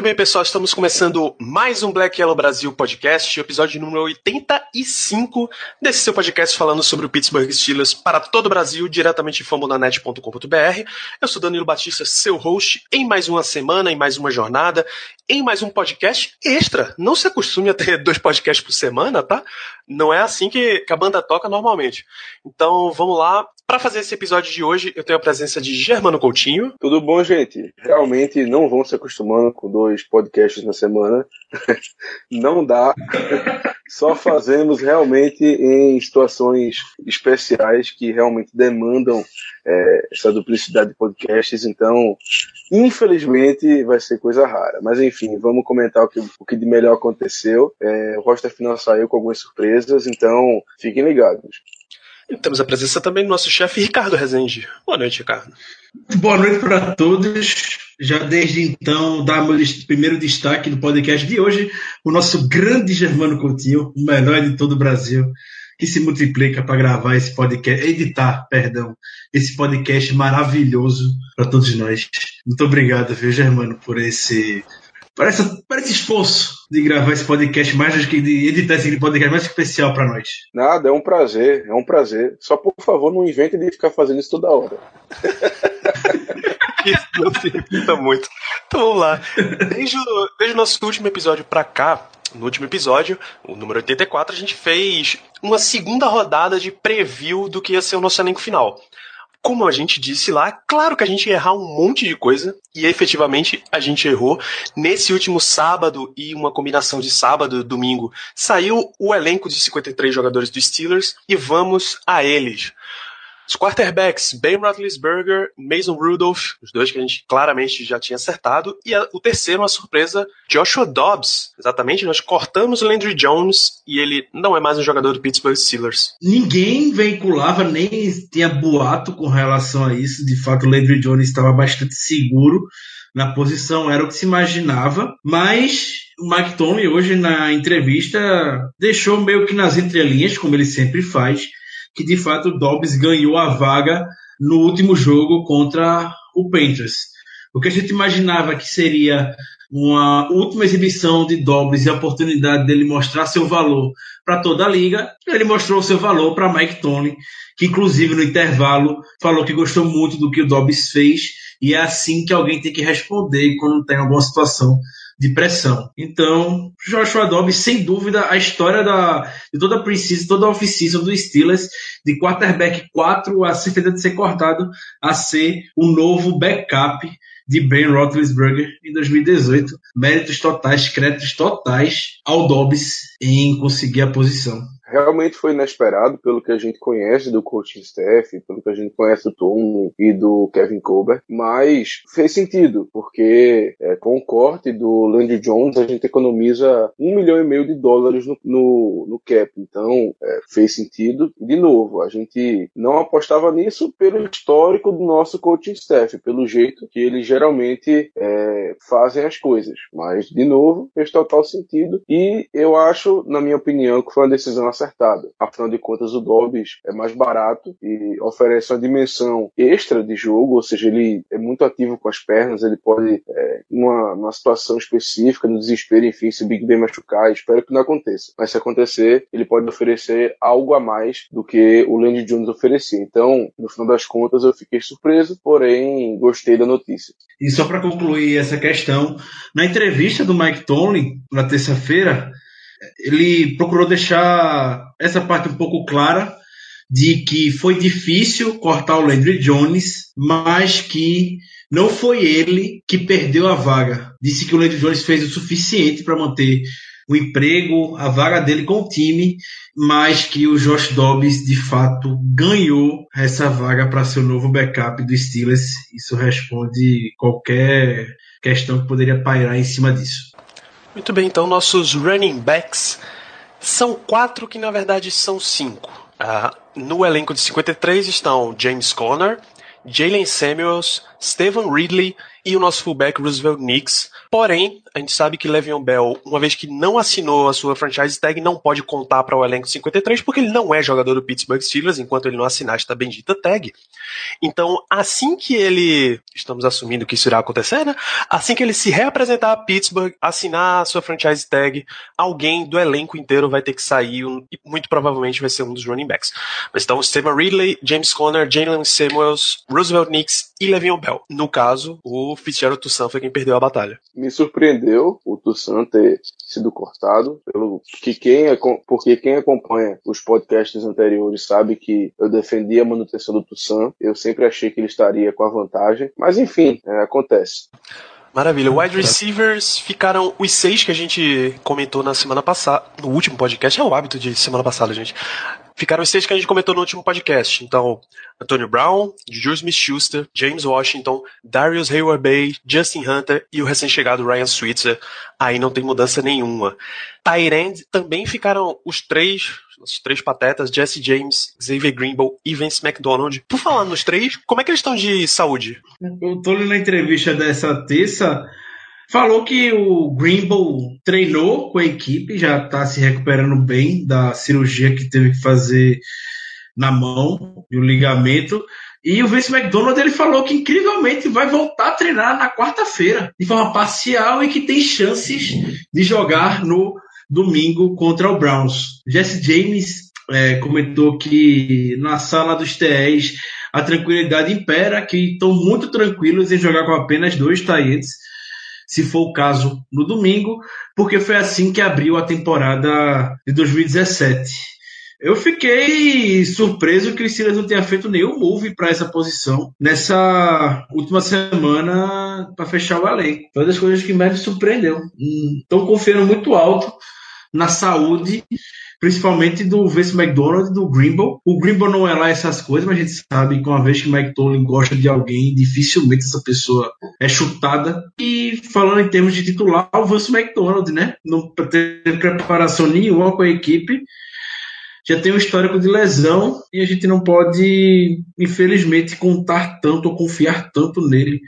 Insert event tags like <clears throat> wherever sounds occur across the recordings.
Muito bem, pessoal, estamos começando mais um Black Yellow Brasil podcast, episódio número 85 desse seu podcast falando sobre o Pittsburgh Steelers para todo o Brasil, diretamente em famonanet.com.br. Eu sou Danilo Batista, seu host, em mais uma semana, em mais uma jornada, em mais um podcast extra. Não se acostume a ter <laughs> dois podcasts por semana, tá? Não é assim que a banda toca normalmente. Então, vamos lá. Para fazer esse episódio de hoje, eu tenho a presença de Germano Coutinho. Tudo bom, gente? Realmente não vão se acostumando com dois podcasts na semana. <laughs> não dá. <laughs> Só fazemos realmente em situações especiais que realmente demandam é, essa duplicidade de podcasts. Então, infelizmente, vai ser coisa rara. Mas enfim, vamos comentar o que, o que de melhor aconteceu. É, o roster final saiu com algumas surpresas, então fiquem ligados. E temos a presença também do nosso chefe Ricardo Rezende. Boa noite, Ricardo. Boa noite para todos. Já desde então, dar meu primeiro destaque do podcast de hoje, o nosso grande Germano Coutinho, o melhor de todo o Brasil, que se multiplica para gravar esse podcast, editar, perdão, esse podcast maravilhoso para todos nós. Muito obrigado, viu, Germano, por esse Parece, parece esforço de gravar esse podcast mais do que de editar esse podcast mais especial para nós. Nada, é um prazer, é um prazer. Só por favor, não invente de ficar fazendo isso toda hora. isso não se repita muito. Então vamos lá. Desde o, desde o nosso último episódio para cá, no último episódio, o número 84, a gente fez uma segunda rodada de preview do que ia ser o nosso elenco final. Como a gente disse lá, claro que a gente ia errar um monte de coisa, e efetivamente a gente errou. Nesse último sábado e uma combinação de sábado e domingo, saiu o elenco de 53 jogadores do Steelers e vamos a eles. Os quarterbacks, Ben Roethlisberger, Mason Rudolph, os dois que a gente claramente já tinha acertado, e a, o terceiro, uma surpresa, Joshua Dobbs. Exatamente, nós cortamos o Landry Jones e ele não é mais um jogador do Pittsburgh Steelers. Ninguém veiculava, nem tinha boato com relação a isso. De fato, o Landry Jones estava bastante seguro na posição, era o que se imaginava, mas o Mike Tomlin hoje na entrevista deixou meio que nas entrelinhas, como ele sempre faz, que de fato o Dobbs ganhou a vaga no último jogo contra o Panthers. O que a gente imaginava que seria uma última exibição de Dobbs e a oportunidade dele mostrar seu valor para toda a liga, ele mostrou seu valor para Mike Tony, que inclusive no intervalo falou que gostou muito do que o Dobbs fez e é assim que alguém tem que responder quando tem alguma situação de pressão. Então, Joshua Dobbs, sem dúvida, a história da, de toda a precisa, toda a off-season do Steelers, de quarterback 4 a ser de ser cortado, a ser o novo backup de Ben Roethlisberger em 2018. Méritos totais, créditos totais ao Dobbs em conseguir a posição realmente foi inesperado pelo que a gente conhece do coaching staff, pelo que a gente conhece do Tom e do Kevin Colbert, mas fez sentido, porque é, com o corte do Landry Jones a gente economiza um milhão e meio de dólares no, no, no cap, então é, fez sentido. De novo, a gente não apostava nisso pelo histórico do nosso coaching staff, pelo jeito que eles geralmente é, fazem as coisas, mas de novo fez total sentido e eu acho, na minha opinião, que foi uma decisão acertada. Afinal de contas, o Dobbs é mais barato e oferece uma dimensão extra de jogo, ou seja, ele é muito ativo com as pernas, ele pode, é, numa, situação específica, no desespero, enfim, se o Big Ben machucar, espero que não aconteça. Mas se acontecer, ele pode oferecer algo a mais do que o Landry Jones oferecia. Então, no final das contas, eu fiquei surpreso, porém, gostei da notícia. E só para concluir essa questão, na entrevista do Mike Tomlin, na terça-feira, ele procurou deixar essa parte um pouco clara de que foi difícil cortar o Landry Jones, mas que não foi ele que perdeu a vaga. Disse que o Landry Jones fez o suficiente para manter o emprego, a vaga dele com o time, mas que o Josh Dobbs de fato ganhou essa vaga para ser o novo backup do Steelers. Isso responde qualquer questão que poderia pairar em cima disso. Muito bem, então nossos running backs são quatro que na verdade são cinco. Uh, no elenco de 53 estão James Conner, Jalen Samuels, Stephen Ridley e o nosso fullback Roosevelt Nix. Porém, a gente sabe que Le'Veon Bell, uma vez que não assinou a sua franchise tag, não pode contar para o elenco 53 porque ele não é jogador do Pittsburgh Steelers enquanto ele não assinar esta bendita tag. Então, assim que ele, estamos assumindo que isso irá acontecer, né? Assim que ele se reapresentar a Pittsburgh, assinar a sua franchise tag, alguém do elenco inteiro vai ter que sair e muito provavelmente vai ser um dos running backs. Mas então, Stephen Ridley, James Conner, Jalen Samuels, Roosevelt Nix e Le'Veon Bell. No caso, o Fitzgerald Toussaint foi quem perdeu a batalha me surpreendeu o Tussan ter sido cortado, pelo que quem é, porque quem acompanha os podcasts anteriores sabe que eu defendi a manutenção do Tussan, eu sempre achei que ele estaria com a vantagem, mas enfim, é, acontece. Maravilha. Wide receivers ficaram os seis que a gente comentou na semana passada, no último podcast. É o hábito de semana passada, gente. Ficaram os seis que a gente comentou no último podcast. Então, Antonio Brown, Juju Smith-Schuster, James Washington, Darius Hayward-Bay, Justin Hunter e o recém-chegado Ryan Switzer. Aí não tem mudança nenhuma. Tyrend também ficaram os três, os três patetas, Jesse James, Xavier Greenbow e Vince McDonald. Por falar nos três, como é que eles estão de saúde? Eu tô na entrevista dessa terça Falou que o Greenbow treinou com a equipe, já está se recuperando bem da cirurgia que teve que fazer na mão e o ligamento. E o Vince McDonald ele falou que incrivelmente vai voltar a treinar na quarta-feira, de forma parcial e que tem chances de jogar no domingo contra o Browns. Jesse James é, comentou que na sala dos TEs a tranquilidade impera, que estão muito tranquilos em jogar com apenas dois tight se for o caso, no domingo, porque foi assim que abriu a temporada de 2017. Eu fiquei surpreso que o Steelers não tenha feito nenhum move para essa posição nessa última semana para fechar o elenco. Foi uma das coisas que mais me surpreendeu. Estão confiando muito alto na saúde principalmente do Vince McDonald e do Grimble. O Grimble não é lá essas coisas, mas a gente sabe que uma vez que o Tomlin gosta de alguém, dificilmente essa pessoa é chutada. E falando em termos de titular, o Vince McDonald, né? Não tem preparação nenhuma com a equipe. Já tem um histórico de lesão e a gente não pode, infelizmente, contar tanto ou confiar tanto nele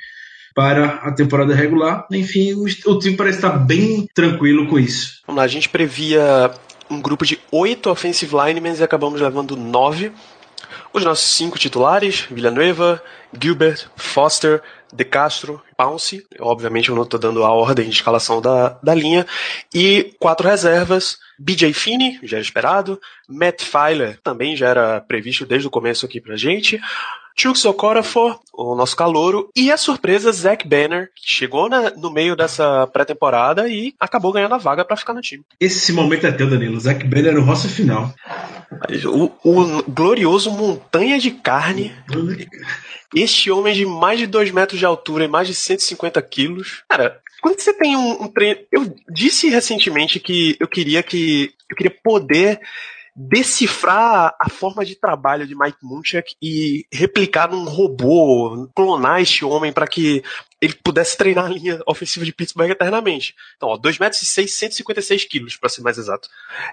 para a temporada regular. Enfim, o time parece estar bem tranquilo com isso. Vamos lá, a gente previa um grupo de oito offensive linemen e acabamos levando nove. Os nossos cinco titulares, Villanueva, Gilbert, Foster, De Castro, Pounce, obviamente eu não estou dando a ordem de escalação da, da linha, e quatro reservas, BJ Finney, já era esperado, Matt Filer, também já era previsto desde o começo aqui pra gente, Chuks Okorafor, o nosso calouro, e a surpresa Zach Banner, que chegou na, no meio dessa pré-temporada e acabou ganhando a vaga para ficar no time. Esse momento é teu, Danilo. Zach Banner no roça final. O, o, glorioso montanha de carne. Este homem de mais de 2 metros de altura e mais de 150 quilos. Cara, quando você tem um, um treino. Eu disse recentemente que eu queria que. Eu queria poder decifrar a forma de trabalho de Mike Munchak e replicar num robô, clonar este homem para que ele pudesse treinar a linha ofensiva de Pittsburgh eternamente. Então, ó, 2 metros e 6, 156 quilos, para ser mais exato.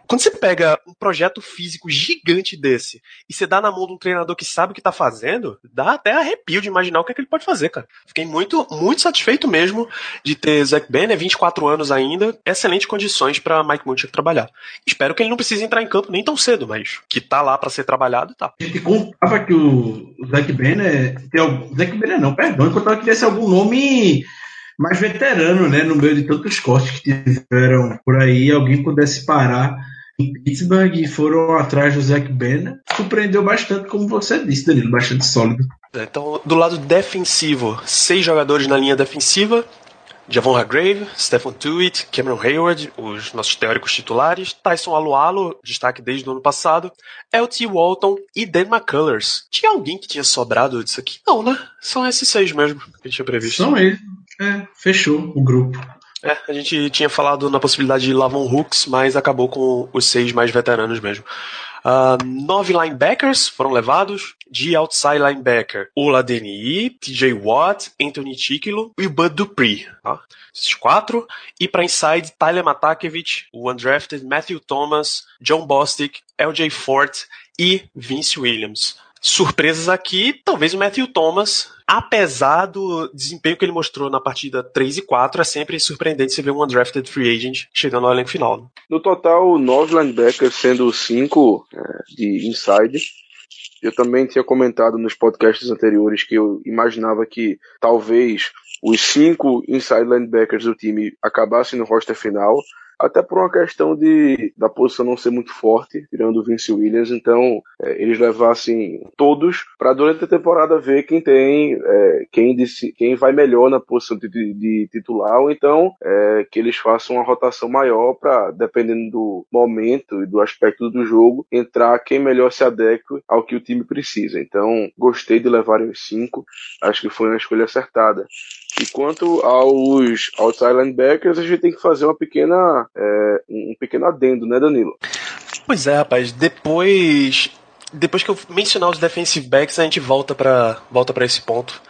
Quando você pega um projeto físico gigante desse e você dá na mão de um treinador que sabe o que tá fazendo, dá até arrepio de imaginar o que, é que ele pode fazer, cara. Fiquei muito, muito satisfeito mesmo de ter Zach Banner, 24 anos ainda, excelentes condições para Mike Munchak trabalhar. Espero que ele não precise entrar em campo nem tão cedo, mas que tá lá para ser trabalhado, tá. A gente contava que o Zach Banner, algum, Zach Banner não, perdão, eu contava que tivesse algum nome mais veterano, né? No meio de tantos cortes que tiveram por aí, alguém pudesse parar em Pittsburgh e foram atrás do Zach Banner. Surpreendeu bastante, como você disse, Danilo, bastante sólido. Então, do lado defensivo, seis jogadores na linha defensiva. Javon Hargrave, Stephen Tuitt, Cameron Hayward, os nossos teóricos titulares, Tyson Alualo, destaque desde o ano passado, L.T. Walton e Dan McCullers. Tinha alguém que tinha sobrado disso aqui? Não, né? São esses seis mesmo que a gente tinha previsto. São eles. É, fechou o grupo. É, a gente tinha falado na possibilidade de Lavon Hooks, mas acabou com os seis mais veteranos mesmo. Uh, nove linebackers foram levados. De outside linebacker, Oladeni, TJ Watt, Anthony Chiquilo e o Bud Dupree. Tá? Esses quatro. E para inside, Tyler Matakevich, o undrafted Matthew Thomas, John Bostic, LJ Fort e Vince Williams. Surpresas aqui, talvez o Matthew Thomas, apesar do desempenho que ele mostrou na partida 3 e 4, é sempre surpreendente você ver um undrafted free agent chegando ao elenco final. Né? No total, nove linebackers, sendo cinco é, de inside. Eu também tinha comentado nos podcasts anteriores que eu imaginava que talvez os cinco inside linebackers do time acabassem no roster final até por uma questão de da posição não ser muito forte, tirando o Vince Williams, então é, eles levassem todos para durante a temporada ver quem tem, é, quem, disse, quem vai melhor na posição de, de, de titular, ou então é, que eles façam uma rotação maior para, dependendo do momento e do aspecto do jogo, entrar quem melhor se adeque ao que o time precisa. Então, gostei de levarem os cinco, acho que foi uma escolha acertada. E quanto aos outside linebackers, a gente tem que fazer uma pequena, é, um pequeno adendo, né, Danilo? Pois é, rapaz. Depois, depois que eu mencionar os defensive backs, a gente volta para volta esse ponto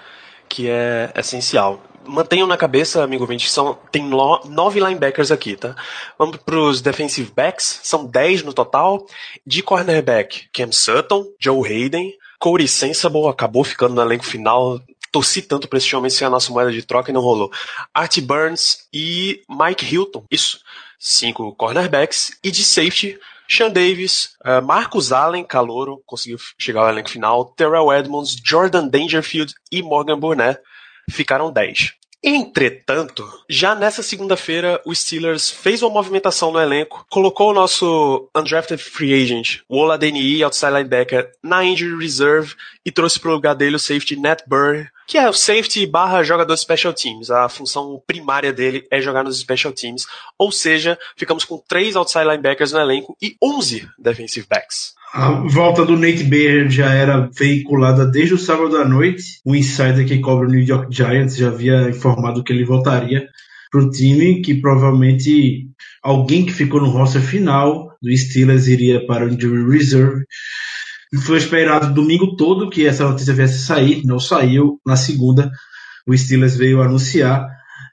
que é essencial. Mantenham na cabeça, amigo ouvinte, são, tem nove linebackers aqui, tá? Vamos para os defensive backs, são dez no total. De cornerback, Cam Sutton, Joe Hayden, Corey Sensible acabou ficando no elenco final torci tanto para esse homem ser a nossa moeda de troca e não rolou. Art Burns e Mike Hilton, isso. Cinco cornerbacks. E de safety, Sean Davis, uh, Marcus Allen, calouro, conseguiu chegar ao elenco final. Terrell Edmonds, Jordan Dangerfield e Morgan Burnett ficaram 10. Entretanto, já nessa segunda-feira, o Steelers fez uma movimentação no elenco, colocou o nosso undrafted free agent, o Oladeni, outside linebacker, na injury reserve e trouxe para o lugar dele o safety Nat Burr, que é o safety barra jogador special teams. A função primária dele é jogar nos special teams. Ou seja, ficamos com três outside linebackers no elenco e 11 defensive backs. A volta do Nate Baird já era veiculada desde o sábado à noite. O insider que cobre o New York Giants já havia informado que ele voltaria para o time, que provavelmente alguém que ficou no roster final do Steelers iria para o Injury Reserve. Foi esperado domingo todo que essa notícia viesse sair, não saiu. Na segunda, o Steelers veio anunciar.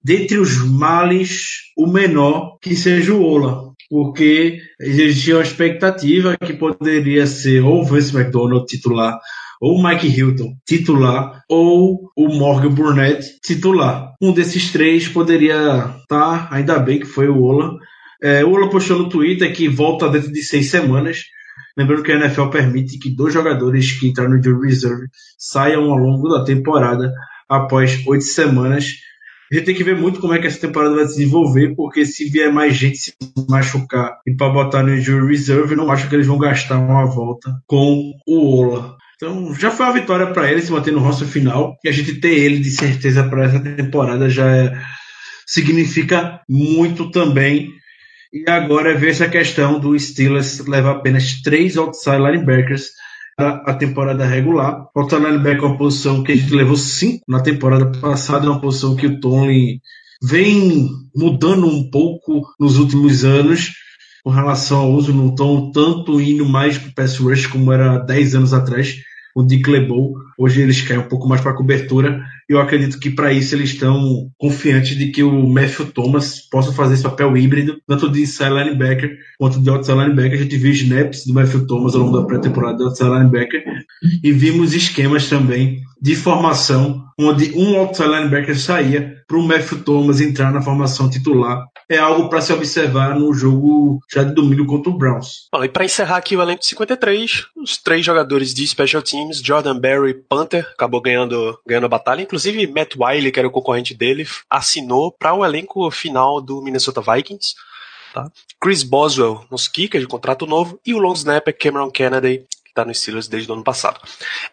Dentre os males, o menor que seja o Ola, porque existia uma expectativa que poderia ser ou o Vince McDonald titular, ou o Mike Hilton titular, ou o Morgan Burnett titular. Um desses três poderia estar, tá, ainda bem que foi o Ola. É, o Ola postou no Twitter que volta dentro de seis semanas. Lembrando que a NFL permite que dois jogadores que entraram no Jury Reserve saiam ao longo da temporada após oito semanas. A gente tem que ver muito como é que essa temporada vai se desenvolver, porque se vier mais gente se machucar e para botar no Jury Reserve, não acho que eles vão gastar uma volta com o Ola. Então já foi uma vitória para ele se manter no roster final e a gente ter ele de certeza para essa temporada já é, significa muito também e agora ver essa questão do Steelers levar apenas três outside linebackers a temporada regular. Outside linebacker é uma posição que a gente levou cinco na temporada passada, é uma posição que o Tony vem mudando um pouco nos últimos anos com relação ao uso, não estão tanto indo mais para o pass rush como era 10 anos atrás o Dick LeBeau. Hoje eles querem um pouco mais para cobertura. E eu acredito que para isso eles estão confiantes de que o Matthew Thomas possa fazer esse papel híbrido, tanto de inside linebacker quanto de outside linebacker. A gente viu snaps do Matthew Thomas ao longo da pré-temporada de outside linebacker e vimos esquemas também de formação onde um outside linebacker saía para o Matthew Thomas entrar na formação titular é algo para se observar no jogo já de domingo contra o Browns. Bom, e para encerrar aqui o elenco de 53, os três jogadores de Special Teams, Jordan Berry, Panther, acabou ganhando, ganhando a batalha. Inclusive, Matt Wiley, que era o concorrente dele, assinou para o elenco final do Minnesota Vikings. Tá? Chris Boswell nos kickers de contrato novo e o long snapper Cameron Kennedy está no Steelers desde o ano passado.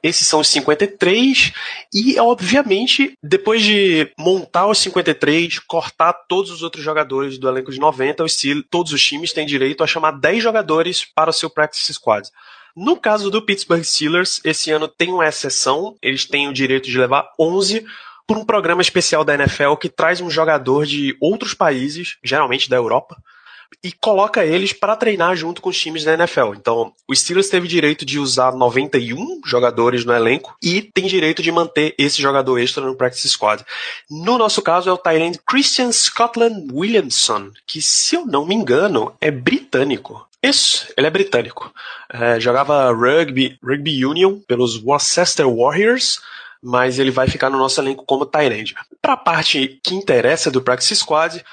Esses são os 53 e, obviamente, depois de montar os 53, cortar todos os outros jogadores do elenco de 90, os Steelers, todos os times têm direito a chamar 10 jogadores para o seu practice squad. No caso do Pittsburgh Steelers, esse ano tem uma exceção, eles têm o direito de levar 11 por um programa especial da NFL que traz um jogador de outros países, geralmente da Europa, e coloca eles para treinar junto com os times da NFL. Então, o Steelers teve direito de usar 91 jogadores no elenco e tem direito de manter esse jogador extra no practice squad. No nosso caso é o Tyrant Christian Scotland Williamson, que se eu não me engano é britânico. Isso, ele é britânico. É, jogava rugby, rugby union pelos Worcester Warriors, mas ele vai ficar no nosso elenco como Tyrande. Para a parte que interessa do Practice Squad,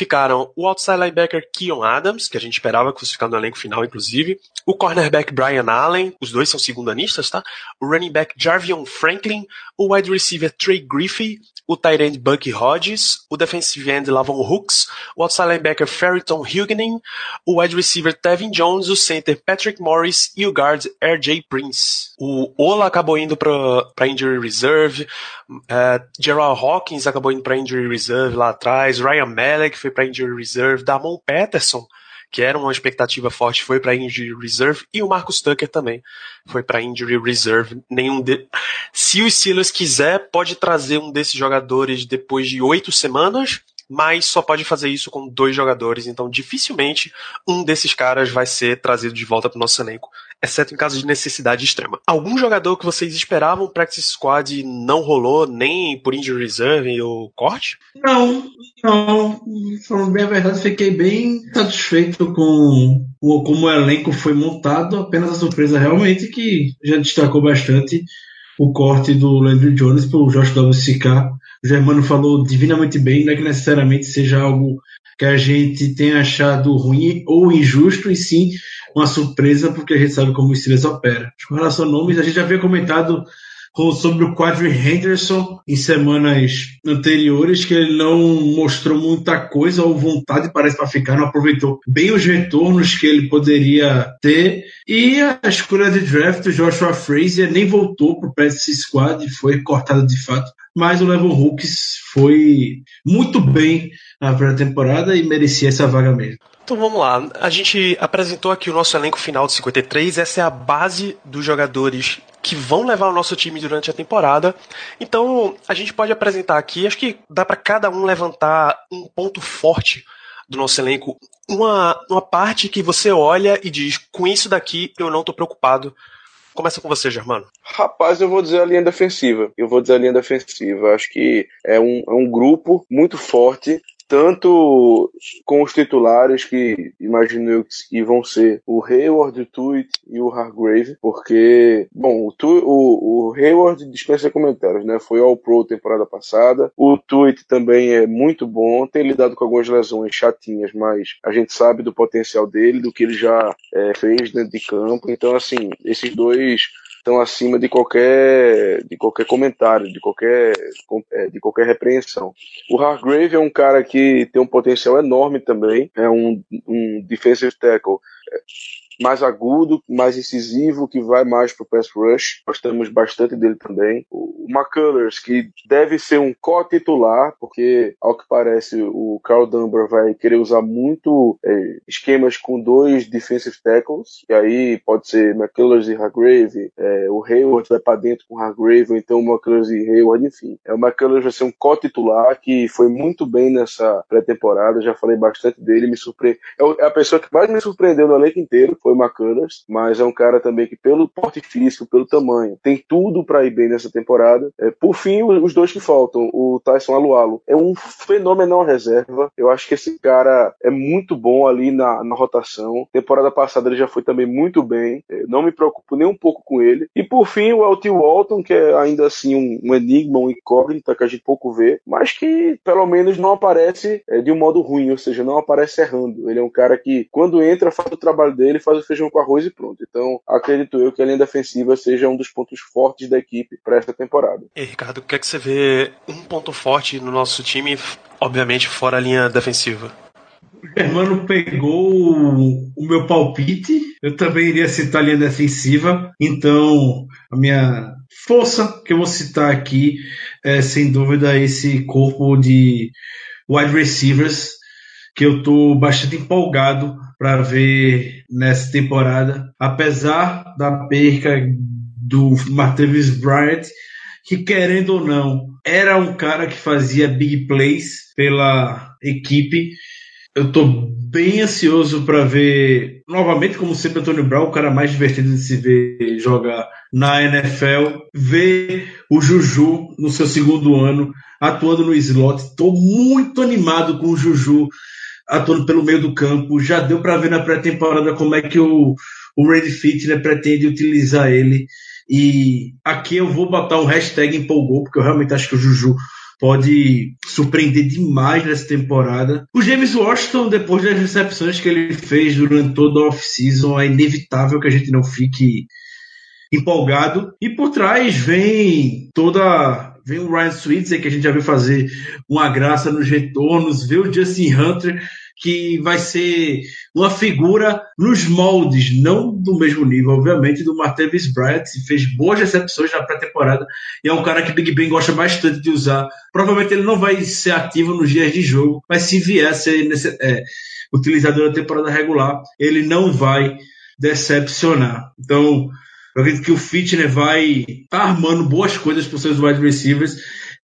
ficaram o outside linebacker Keon Adams, que a gente esperava que fosse ficar no elenco final, inclusive, o cornerback Brian Allen, os dois são segundanistas, tá? O running back Jarvion Franklin, o wide receiver Trey Griffey, o tight end Bucky Hodges, o defensive end Lavon Hooks, o outside linebacker Ferriton Huguenin, o wide receiver Tevin Jones, o center Patrick Morris e o guard RJ Prince. O Ola acabou indo para injury reserve, uh, Gerald Hawkins acabou indo para injury reserve lá atrás, Ryan Malek foi para injury reserve, Damon Peterson que era uma expectativa forte, foi para injury reserve e o Marcus Tucker também foi para injury reserve. Nenhum de... Se o Steelers quiser, pode trazer um desses jogadores depois de oito semanas, mas só pode fazer isso com dois jogadores, então dificilmente um desses caras vai ser trazido de volta para o nosso elenco exceto em caso de necessidade extrema. Algum jogador que vocês esperavam practice squad não rolou, nem por injury reserve ou corte? Não, não. Falando bem a verdade, fiquei bem satisfeito com, com como o elenco foi montado. Apenas a surpresa realmente que já destacou bastante o corte do Landry Jones pelo Josh WCK. O Germano falou divinamente bem, não é que necessariamente seja algo que a gente tenha achado ruim ou injusto, e sim uma surpresa, porque a gente sabe como o Steelers opera. Com relação a nomes, a gente já havia comentado sobre o Quadri Henderson em semanas anteriores, que ele não mostrou muita coisa ou vontade, parece, para ficar, não aproveitou bem os retornos que ele poderia ter. E a escolha de draft, o Joshua Frazier, nem voltou para o practice squad, foi cortado de fato. Mas o Levon Hooks foi muito bem na primeira temporada e merecia essa vaga mesmo. Então vamos lá. A gente apresentou aqui o nosso elenco final de 53. Essa é a base dos jogadores que vão levar o nosso time durante a temporada. Então a gente pode apresentar aqui. Acho que dá para cada um levantar um ponto forte do nosso elenco. Uma, uma parte que você olha e diz: com isso daqui eu não tô preocupado. Começa com você, Germano. Rapaz, eu vou dizer a linha defensiva. Eu vou dizer a linha defensiva. Acho que é um, é um grupo muito forte tanto com os titulares que imagino eu que vão ser o Hayward, o Tuit e o Hargrave, porque, bom, o, tu, o, o Hayward dispensa comentários, né? Foi ao Pro temporada passada. O Tuit também é muito bom, tem lidado com algumas lesões chatinhas, mas a gente sabe do potencial dele, do que ele já é, fez dentro de campo. Então, assim, esses dois estão acima de qualquer de qualquer comentário, de qualquer é, de qualquer repreensão. O Hargrave é um cara que tem um potencial enorme também, é um, um defensive tackle mais agudo, mais incisivo, que vai mais pro pass rush. Gostamos bastante dele também. O McCullers, que deve ser um co-titular, porque, ao que parece, o Carl Dunbar vai querer usar muito é, esquemas com dois defensive tackles, e aí pode ser McCullers e Hargrave, é, o Hayward vai para dentro com Hargrave, ou então McCullers e Hayward, enfim. É, o McCullers vai ser um co-titular que foi muito bem nessa pré-temporada, já falei bastante dele, me surpreendeu. É, é a pessoa que mais me surpreendeu no elenco inteiro, foi o McCullers, mas é um cara também que, pelo porte físico, pelo tamanho, tem tudo para ir bem nessa temporada. É, por fim, os dois que faltam, o Tyson Alualo, é um fenomenal reserva. Eu acho que esse cara é muito bom ali na, na rotação. Temporada passada ele já foi também muito bem. É, não me preocupo nem um pouco com ele. E por fim, o L.T. Walton, que é ainda assim um, um enigma, um incógnita que a gente pouco vê, mas que pelo menos não aparece é, de um modo ruim, ou seja, não aparece errando. Ele é um cara que, quando entra, faz o trabalho dele, faz feijão com arroz e pronto. Então, acredito eu que a linha defensiva seja um dos pontos fortes da equipe para essa temporada. E Ricardo, o que é que você vê um ponto forte no nosso time, obviamente fora a linha defensiva? O Germano pegou o meu palpite. Eu também iria citar a linha defensiva. Então, a minha força que eu vou citar aqui é, sem dúvida, esse corpo de wide receivers que eu estou bastante empolgado para ver nessa temporada, apesar da perca do Martavis Bryant, que querendo ou não, era um cara que fazia big plays pela equipe. Eu tô bem ansioso para ver novamente, como sempre, Antônio Brown, o cara mais divertido de se ver jogar na NFL. Ver o Juju no seu segundo ano atuando no slot. Estou muito animado com o Juju atuando pelo meio do campo. Já deu para ver na pré-temporada como é que o, o Randy Fitner pretende utilizar ele. E aqui eu vou botar um hashtag empolgou, porque eu realmente acho que o Juju pode surpreender demais nessa temporada. O James Washington, depois das recepções que ele fez durante toda a off-season, é inevitável que a gente não fique empolgado. E por trás vem toda. Vem o Ryan Switzer, que a gente já viu fazer uma graça nos retornos, vê o Justin Hunter, que vai ser uma figura nos moldes, não do mesmo nível, obviamente, do Martavis Bryant, fez boas recepções na pré-temporada e é um cara que Big Ben gosta bastante de usar. Provavelmente ele não vai ser ativo nos dias de jogo, mas se vier a ser nesse, é, utilizado na temporada regular, ele não vai decepcionar. Então, eu acredito que o Fitner vai tá armando boas coisas para os seus wide receivers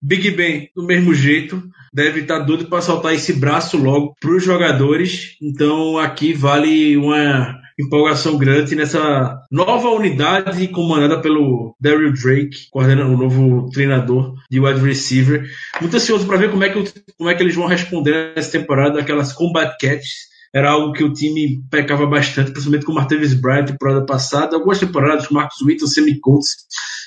Big Ben, do mesmo jeito, deve estar tá doido para soltar esse braço logo para os jogadores. Então aqui vale uma empolgação grande nessa nova unidade comandada pelo Daryl Drake, coordenando o novo treinador de wide receiver. Muito ansioso para ver como é, que, como é que eles vão responder nessa temporada, aquelas combat catches. Era algo que o time pecava bastante, principalmente com o Martavis Bryant temporada passada, algumas temporadas com Marcos Whittle, Sammy de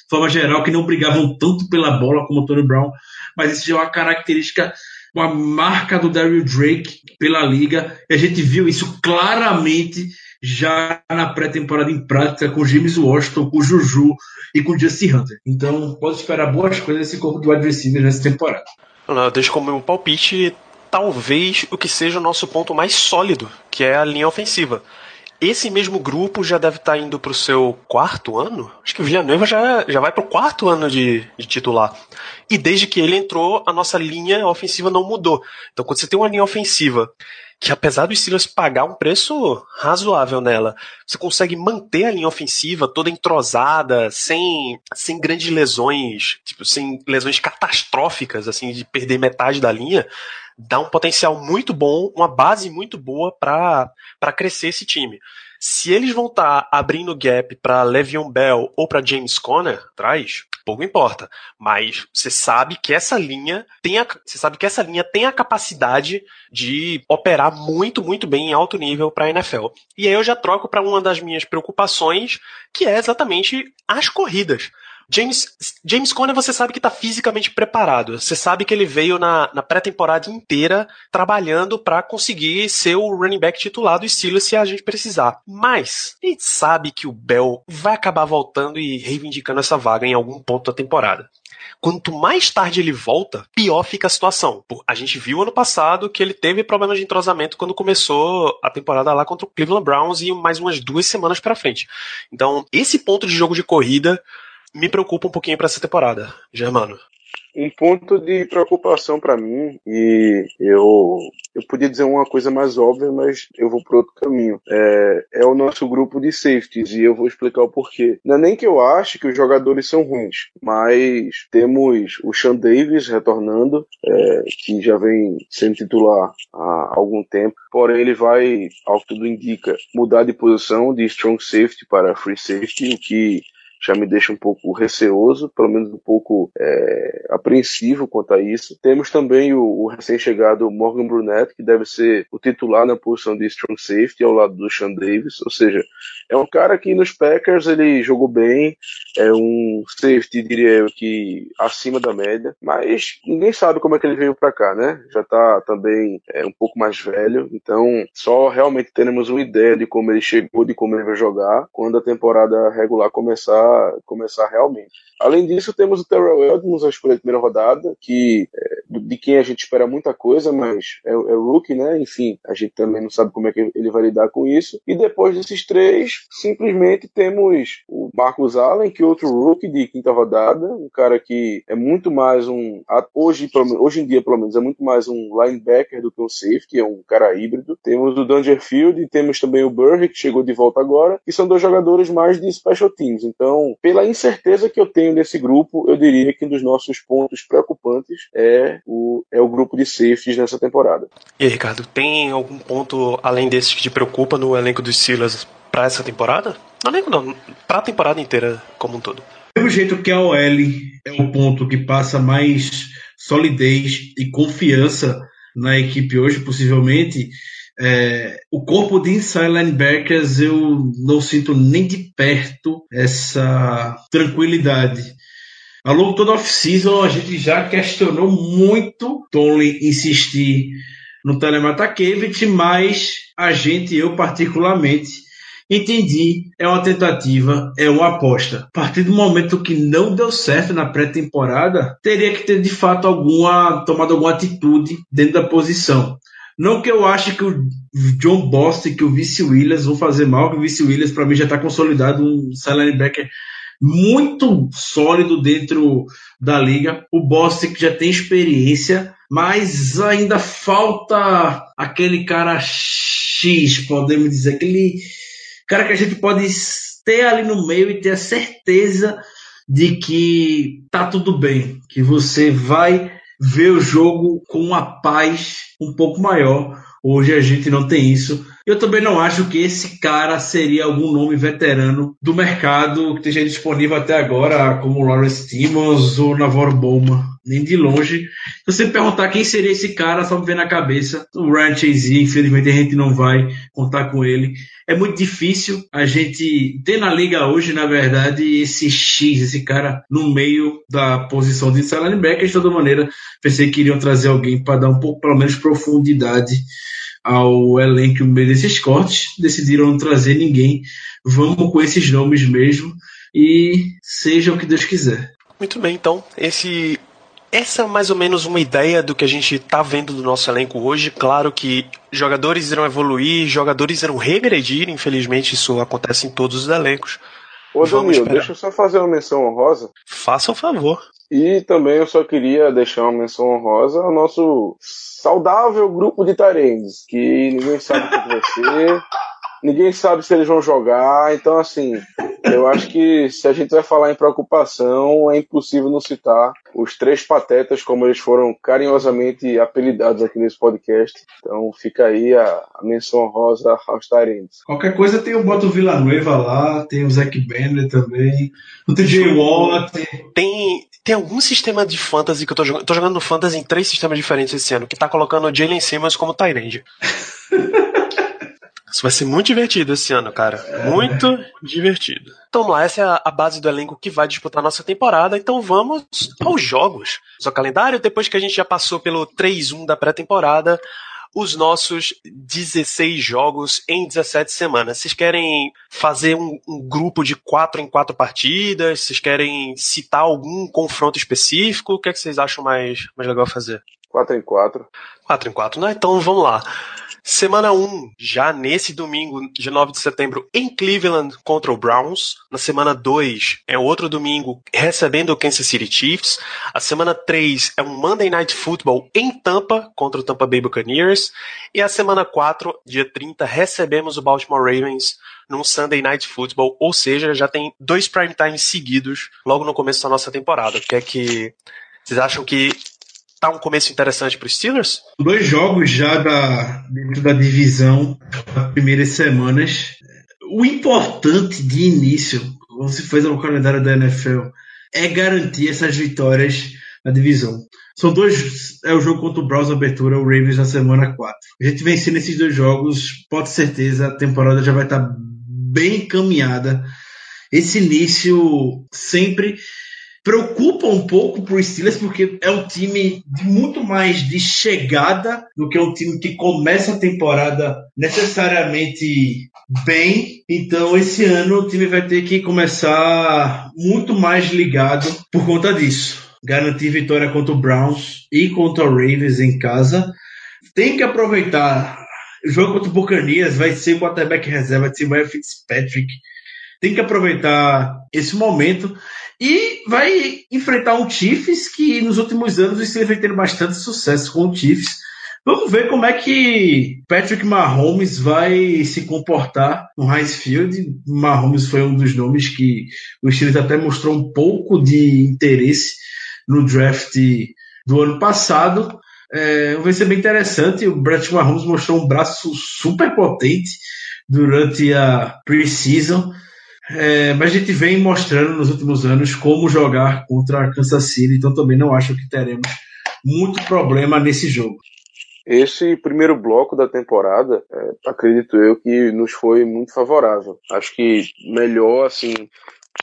forma geral, que não brigavam tanto pela bola como o Tony Brown, mas isso é uma característica, uma marca do Daryl Drake pela liga, e a gente viu isso claramente já na pré-temporada em prática com James Washington, com Juju e com Justin Hunter. Então, pode esperar boas coisas desse corpo de wide receiver nessa temporada. Deixa como meu palpite, talvez o que seja o nosso ponto mais sólido, que é a linha ofensiva. Esse mesmo grupo já deve estar tá indo para o seu quarto ano. Acho que o Villanueva já, já vai para o quarto ano de, de titular. E desde que ele entrou, a nossa linha ofensiva não mudou. Então, quando você tem uma linha ofensiva que, apesar dos Steelers pagar um preço razoável nela, você consegue manter a linha ofensiva toda entrosada, sem, sem grandes lesões, tipo, sem lesões catastróficas, assim, de perder metade da linha dá um potencial muito bom, uma base muito boa para crescer esse time. Se eles vão estar tá abrindo gap para Le'Veon Bell ou para James Conner atrás, pouco importa. Mas você sabe que essa linha tem a, você sabe que essa linha tem a capacidade de operar muito, muito bem em alto nível para a NFL. E aí eu já troco para uma das minhas preocupações, que é exatamente as corridas. James, James Conner você sabe que está fisicamente preparado. Você sabe que ele veio na, na pré-temporada inteira trabalhando para conseguir ser o running back titular do Steelers se a gente precisar. Mas a gente sabe que o Bell vai acabar voltando e reivindicando essa vaga em algum ponto da temporada. Quanto mais tarde ele volta, pior fica a situação. A gente viu ano passado que ele teve problemas de entrosamento quando começou a temporada lá contra o Cleveland Browns e mais umas duas semanas para frente. Então, esse ponto de jogo de corrida me preocupa um pouquinho para essa temporada, Germano. Um ponto de preocupação para mim, e eu, eu podia dizer uma coisa mais óbvia, mas eu vou para outro caminho. É, é o nosso grupo de safeties, e eu vou explicar o porquê. Não é nem que eu ache que os jogadores são ruins, mas temos o Sean Davis retornando, é, que já vem sendo titular há algum tempo, porém ele vai, ao que tudo indica, mudar de posição de strong safety para free safety, o que já me deixa um pouco receoso, pelo menos um pouco é, apreensivo quanto a isso. Temos também o, o recém-chegado Morgan Brunette, que deve ser o titular na posição de strong safety ao lado do Sean Davis, ou seja, é um cara que nos Packers ele jogou bem, é um safety, diria eu, que acima da média, mas ninguém sabe como é que ele veio para cá, né? Já tá também é, um pouco mais velho, então só realmente teremos uma ideia de como ele chegou, de como ele vai jogar quando a temporada regular começar começar realmente. Além disso, temos o Terrell Edmonds, a escolha de primeira rodada, que é, de quem a gente espera muita coisa, mas é, é rookie, né? Enfim, a gente também não sabe como é que ele vai lidar com isso. E depois desses três, simplesmente temos o Marcus Allen, que outro rookie de quinta rodada, um cara que é muito mais um hoje, hoje em dia pelo menos é muito mais um linebacker do que um safety, é um cara híbrido. Temos o Dangerfield e temos também o Burry que chegou de volta agora, que são dois jogadores mais de special teams. Então, pela incerteza que eu tenho nesse grupo, eu diria que um dos nossos pontos preocupantes é o é o grupo de safeties nessa temporada. E aí, Ricardo, tem algum ponto além desses que te preocupa no elenco dos Steelers para essa temporada? Não elenco não, para a temporada inteira como um todo. Do mesmo jeito que a OL é o ponto que passa mais solidez e confiança na equipe hoje, possivelmente, é, o corpo de inside linebackers eu não sinto nem de perto essa tranquilidade. Ao longo toda a off-season, a gente já questionou muito Tony insistir no Telematakevich, mas a gente, eu particularmente, entendi, é uma tentativa, é uma aposta. A partir do momento que não deu certo na pré-temporada, teria que ter de fato alguma tomado alguma atitude dentro da posição. Não que eu ache que o John Boston que o Vice Williams vão fazer mal, que o Vice Williams para mim já está consolidado um linebacker muito sólido dentro da liga. O Boston que já tem experiência, mas ainda falta aquele cara X, podemos dizer, aquele cara que a gente pode ter ali no meio e ter a certeza de que tá tudo bem, que você vai ver o jogo com uma paz um pouco maior. Hoje a gente não tem isso. Eu também não acho que esse cara seria algum nome veterano do mercado que esteja disponível até agora, como Lawrence Timmons ou Navarro Bowman, nem de longe. Se você perguntar quem seria esse cara, só me vem na cabeça. O Ryan Chase, infelizmente a gente não vai contar com ele. É muito difícil a gente ter na liga hoje, na verdade, esse X, esse cara no meio da posição de linebacker. De toda maneira, pensei que iriam trazer alguém para dar um pouco, pelo menos, profundidade ao elenco desses cortes, decidiram não trazer ninguém. Vamos com esses nomes mesmo e seja o que Deus quiser. Muito bem, então, esse essa é mais ou menos uma ideia do que a gente está vendo do nosso elenco hoje. Claro que jogadores irão evoluir, jogadores irão regredir, infelizmente isso acontece em todos os elencos. Ô Danilo, deixa eu só fazer uma menção honrosa. Faça o favor. E também eu só queria deixar uma menção honrosa ao nosso saudável grupo de tarendes, que ninguém sabe o que vai ser, <laughs> ninguém sabe se eles vão jogar, então assim, eu acho que se a gente vai falar em preocupação, é impossível não citar os três patetas, como eles foram carinhosamente apelidados aqui nesse podcast. Então fica aí a, a menção rosa aos Tyrants. Qualquer coisa tem o Boto Villanueva lá, tem o Zac Bender também, o TJ Watt. Tem, tem algum sistema de fantasy que eu tô jogando. Tô jogando no fantasy em três sistemas diferentes esse ano, que tá colocando o Jalen Simmons como Tyrande. <laughs> Isso vai ser muito divertido esse ano, cara. Muito divertido. Então lá, essa é a base do elenco que vai disputar nossa temporada. Então vamos aos jogos. Seu calendário, depois que a gente já passou pelo 3-1 da pré-temporada, os nossos 16 jogos em 17 semanas. Vocês querem fazer um, um, grupo de 4 em 4 partidas? Vocês querem citar algum confronto específico? O que, é que vocês acham mais, mais legal fazer? 4 em 4. 4 em 4, né? Então vamos lá. Semana 1, já nesse domingo, de 9 de setembro, em Cleveland contra o Browns. Na semana 2, é outro domingo, recebendo o Kansas City Chiefs. A semana 3 é um Monday Night Football em Tampa contra o Tampa Bay Buccaneers. E a semana 4, dia 30, recebemos o Baltimore Ravens num Sunday Night Football, ou seja, já tem dois prime times seguidos logo no começo da nossa temporada. O que é que vocês acham que tá um começo interessante para os Steelers? Dois jogos já da, dentro da divisão das primeiras semanas. O importante de início, como se fez no calendário da NFL, é garantir essas vitórias na divisão. São dois. É o jogo contra o Browns abertura, o Ravens na semana 4. A gente vencendo esses dois jogos, pode certeza, a temporada já vai estar bem encaminhada. Esse início sempre preocupa um pouco pro Steelers porque é um time de muito mais de chegada do que um time que começa a temporada necessariamente bem. Então esse ano o time vai ter que começar muito mais ligado por conta disso. Garantir vitória contra o Browns e contra o Ravens em casa. Tem que aproveitar. O jogo contra o Buccaneers vai ser o quarterback reserva, ser o Fitzpatrick tem que aproveitar esse momento e vai enfrentar um Chiefs que nos últimos anos o Steelers vem tendo bastante sucesso com o Chiefs. Vamos ver como é que Patrick Mahomes vai se comportar no Heinz Field. Mahomes foi um dos nomes que o Steelers até mostrou um pouco de interesse no draft do ano passado. É, vai ser bem interessante. O Brett Mahomes mostrou um braço super potente durante a preseason. É, mas a gente vem mostrando nos últimos anos como jogar contra a Kansas City, então também não acho que teremos muito problema nesse jogo. Esse primeiro bloco da temporada, é, acredito eu que nos foi muito favorável. Acho que melhor, assim,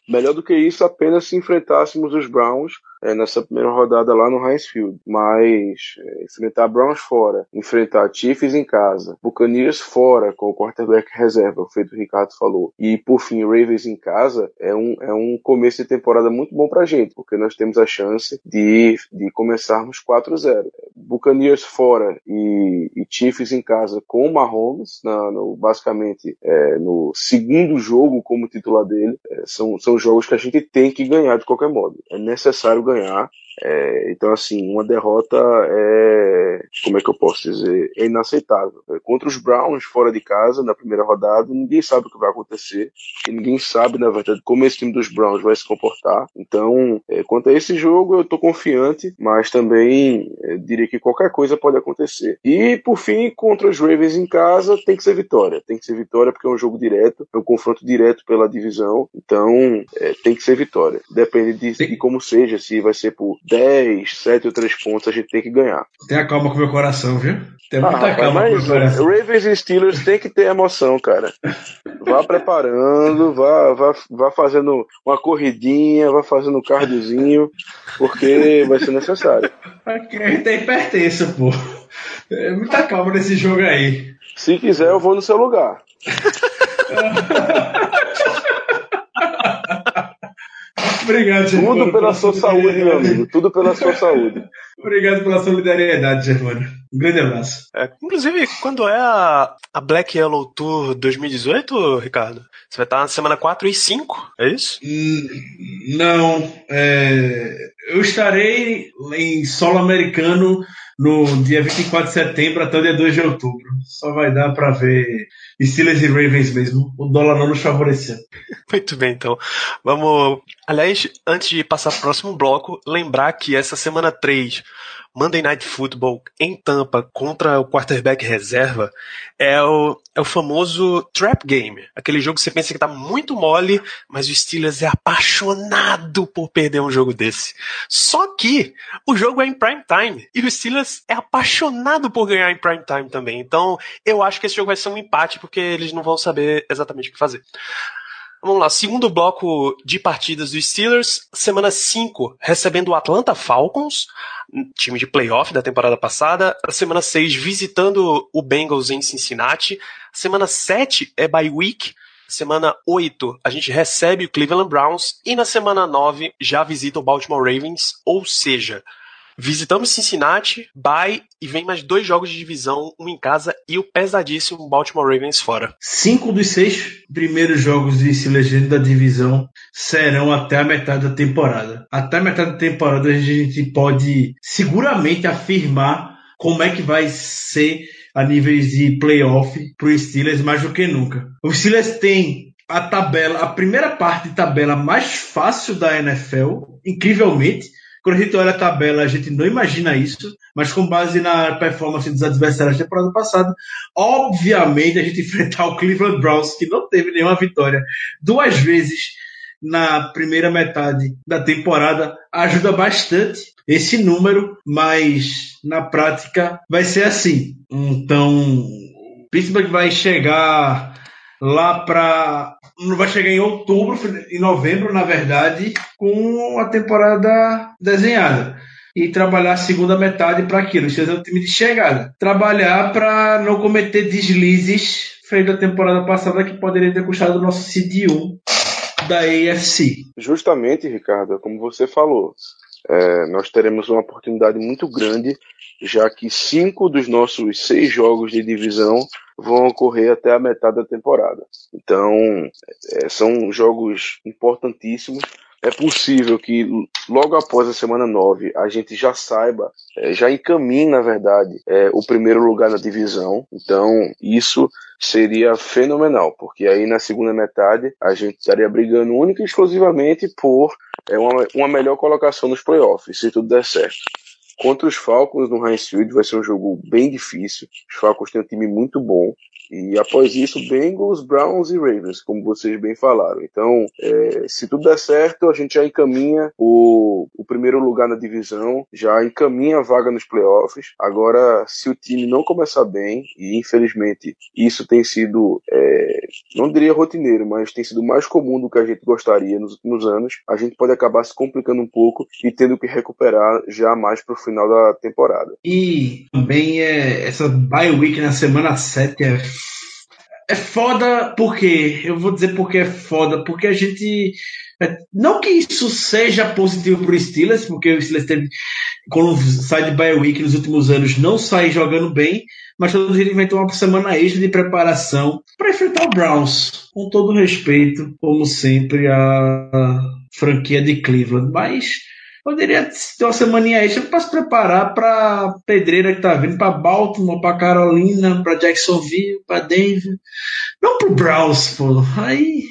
melhor do que isso, apenas se enfrentássemos os Browns é, nessa primeira rodada lá no Heinz Field. Mas é, enfrentar Browns fora, enfrentar Chiefs em casa, Buccaneers fora com o quarterback reserva, feito Ricardo falou, e por fim Ravens em casa, é um, é um começo de temporada muito bom pra gente, porque nós temos a chance de, de começarmos 4-0. Buccaneers fora e, e, Chiefs em casa com o Mahomes, na, no, basicamente é, no segundo jogo como titular dele, é, são, são jogos que a gente tem que ganhar de qualquer modo. É necessário ganhar. É, então, assim, uma derrota é. Como é que eu posso dizer? É inaceitável. É, contra os Browns, fora de casa, na primeira rodada, ninguém sabe o que vai acontecer. E ninguém sabe, na verdade, como esse time dos Browns vai se comportar. Então, é, quanto a esse jogo, eu tô confiante, mas também é, diria que qualquer coisa pode acontecer. E, por fim, contra os Ravens em casa, tem que ser vitória. Tem que ser vitória porque é um jogo direto, é um confronto direto pela divisão. Então, é, tem que ser vitória. Depende de, de como seja, se vai ser por 10, 7 ou 3 pontos, a gente tem que ganhar. Tenha calma com o meu coração, viu? Tem muita ah, calma com o meu coração. Ravens e Steelers tem que ter emoção, cara. Vá preparando, vá, vá, vá fazendo uma corridinha, vá fazendo um cardiozinho, porque vai ser necessário. Aqui a gente é hipertenso, pô. É muita calma nesse jogo aí. Se quiser, eu vou no seu lugar. <laughs> Obrigado, Germano. Tudo pela sua saúde, meu amigo. Tudo pela sua <laughs> saúde. Obrigado pela solidariedade, Germano. Um grande abraço. É, inclusive, quando é a, a Black Yellow Tour 2018, Ricardo? Você vai estar na semana 4 e 5, é isso? Hum, não. É, eu estarei em solo americano no dia 24 de setembro até o dia 2 de outubro. Só vai dar para ver Steelers e Ravens mesmo. O dólar não nos favoreceu. <laughs> Muito bem, então. Vamos. Aliás, antes de passar para o próximo bloco, lembrar que essa semana 3 Monday Night Football em Tampa contra o quarterback reserva é o, é o famoso trap game. Aquele jogo que você pensa que tá muito mole, mas o Steelers é apaixonado por perder um jogo desse. Só que o jogo é em prime time e o Steelers é apaixonado por ganhar em prime time também. Então eu acho que esse jogo vai ser um empate porque eles não vão saber exatamente o que fazer. Vamos lá, segundo bloco de partidas dos Steelers, semana 5, recebendo o Atlanta Falcons, time de playoff da temporada passada. Semana 6, visitando o Bengals em Cincinnati. Semana 7 é bye week. Semana 8, a gente recebe o Cleveland Browns. E na semana 9, já visita o Baltimore Ravens. Ou seja, Visitamos Cincinnati, bye e vem mais dois jogos de divisão, um em casa e o pesadíssimo Baltimore Ravens fora. Cinco dos seis primeiros jogos de legenda da divisão serão até a metade da temporada. Até a metade da temporada a gente pode seguramente afirmar como é que vai ser a níveis de playoff para os Steelers mais do que nunca. Os Steelers têm a tabela, a primeira parte de tabela mais fácil da NFL, incrivelmente quando a gente olha a tabela, a gente não imagina isso, mas com base na performance dos adversários da temporada passada, obviamente a gente <laughs> enfrentar o Cleveland Browns, que não teve nenhuma vitória duas vezes na primeira metade da temporada, ajuda bastante esse número, mas na prática vai ser assim. Então, Pittsburgh vai chegar lá para vai chegar em outubro, em novembro, na verdade, com a temporada desenhada. E trabalhar a segunda metade para aquilo. Isso é o time de chegada. Trabalhar para não cometer deslizes feito a temporada passada que poderia ter custado o nosso CD1 da AFC. Justamente, Ricardo, como você falou, é, nós teremos uma oportunidade muito grande, já que cinco dos nossos seis jogos de divisão vão ocorrer até a metade da temporada. Então, é, são jogos importantíssimos é possível que logo após a semana 9 a gente já saiba, é, já encaminhe, na verdade, é, o primeiro lugar na divisão. Então, isso seria fenomenal, porque aí na segunda metade a gente estaria brigando única e exclusivamente por é, uma, uma melhor colocação nos playoffs, se tudo der certo. Contra os Falcons no Heinz Field vai ser um jogo bem difícil. Os Falcons têm um time muito bom. E após isso, Bengals, Browns e Ravens, como vocês bem falaram. Então, é, se tudo der certo, a gente já encaminha o, o primeiro lugar na divisão, já encaminha a vaga nos playoffs. Agora, se o time não começar bem, e infelizmente isso tem sido, é, não diria rotineiro, mas tem sido mais comum do que a gente gostaria nos últimos anos, a gente pode acabar se complicando um pouco e tendo que recuperar já mais para o final da temporada. E também é, essa bye week na semana 7 é é foda porque, eu vou dizer porque é foda, porque a gente. É, não que isso seja positivo pro Steelers, porque o Steelers teve, quando sai de bye week nos últimos anos, não sai jogando bem, mas todos eles vão ter uma semana extra de preparação para enfrentar o Browns. Com todo respeito, como sempre, a franquia de Cleveland. Mas poderia ter uma semaninha extra para se preparar para pedreira que tá vindo para Baltimore, para Carolina, para Jacksonville, para Denver. Não pro Browns, pô. Aí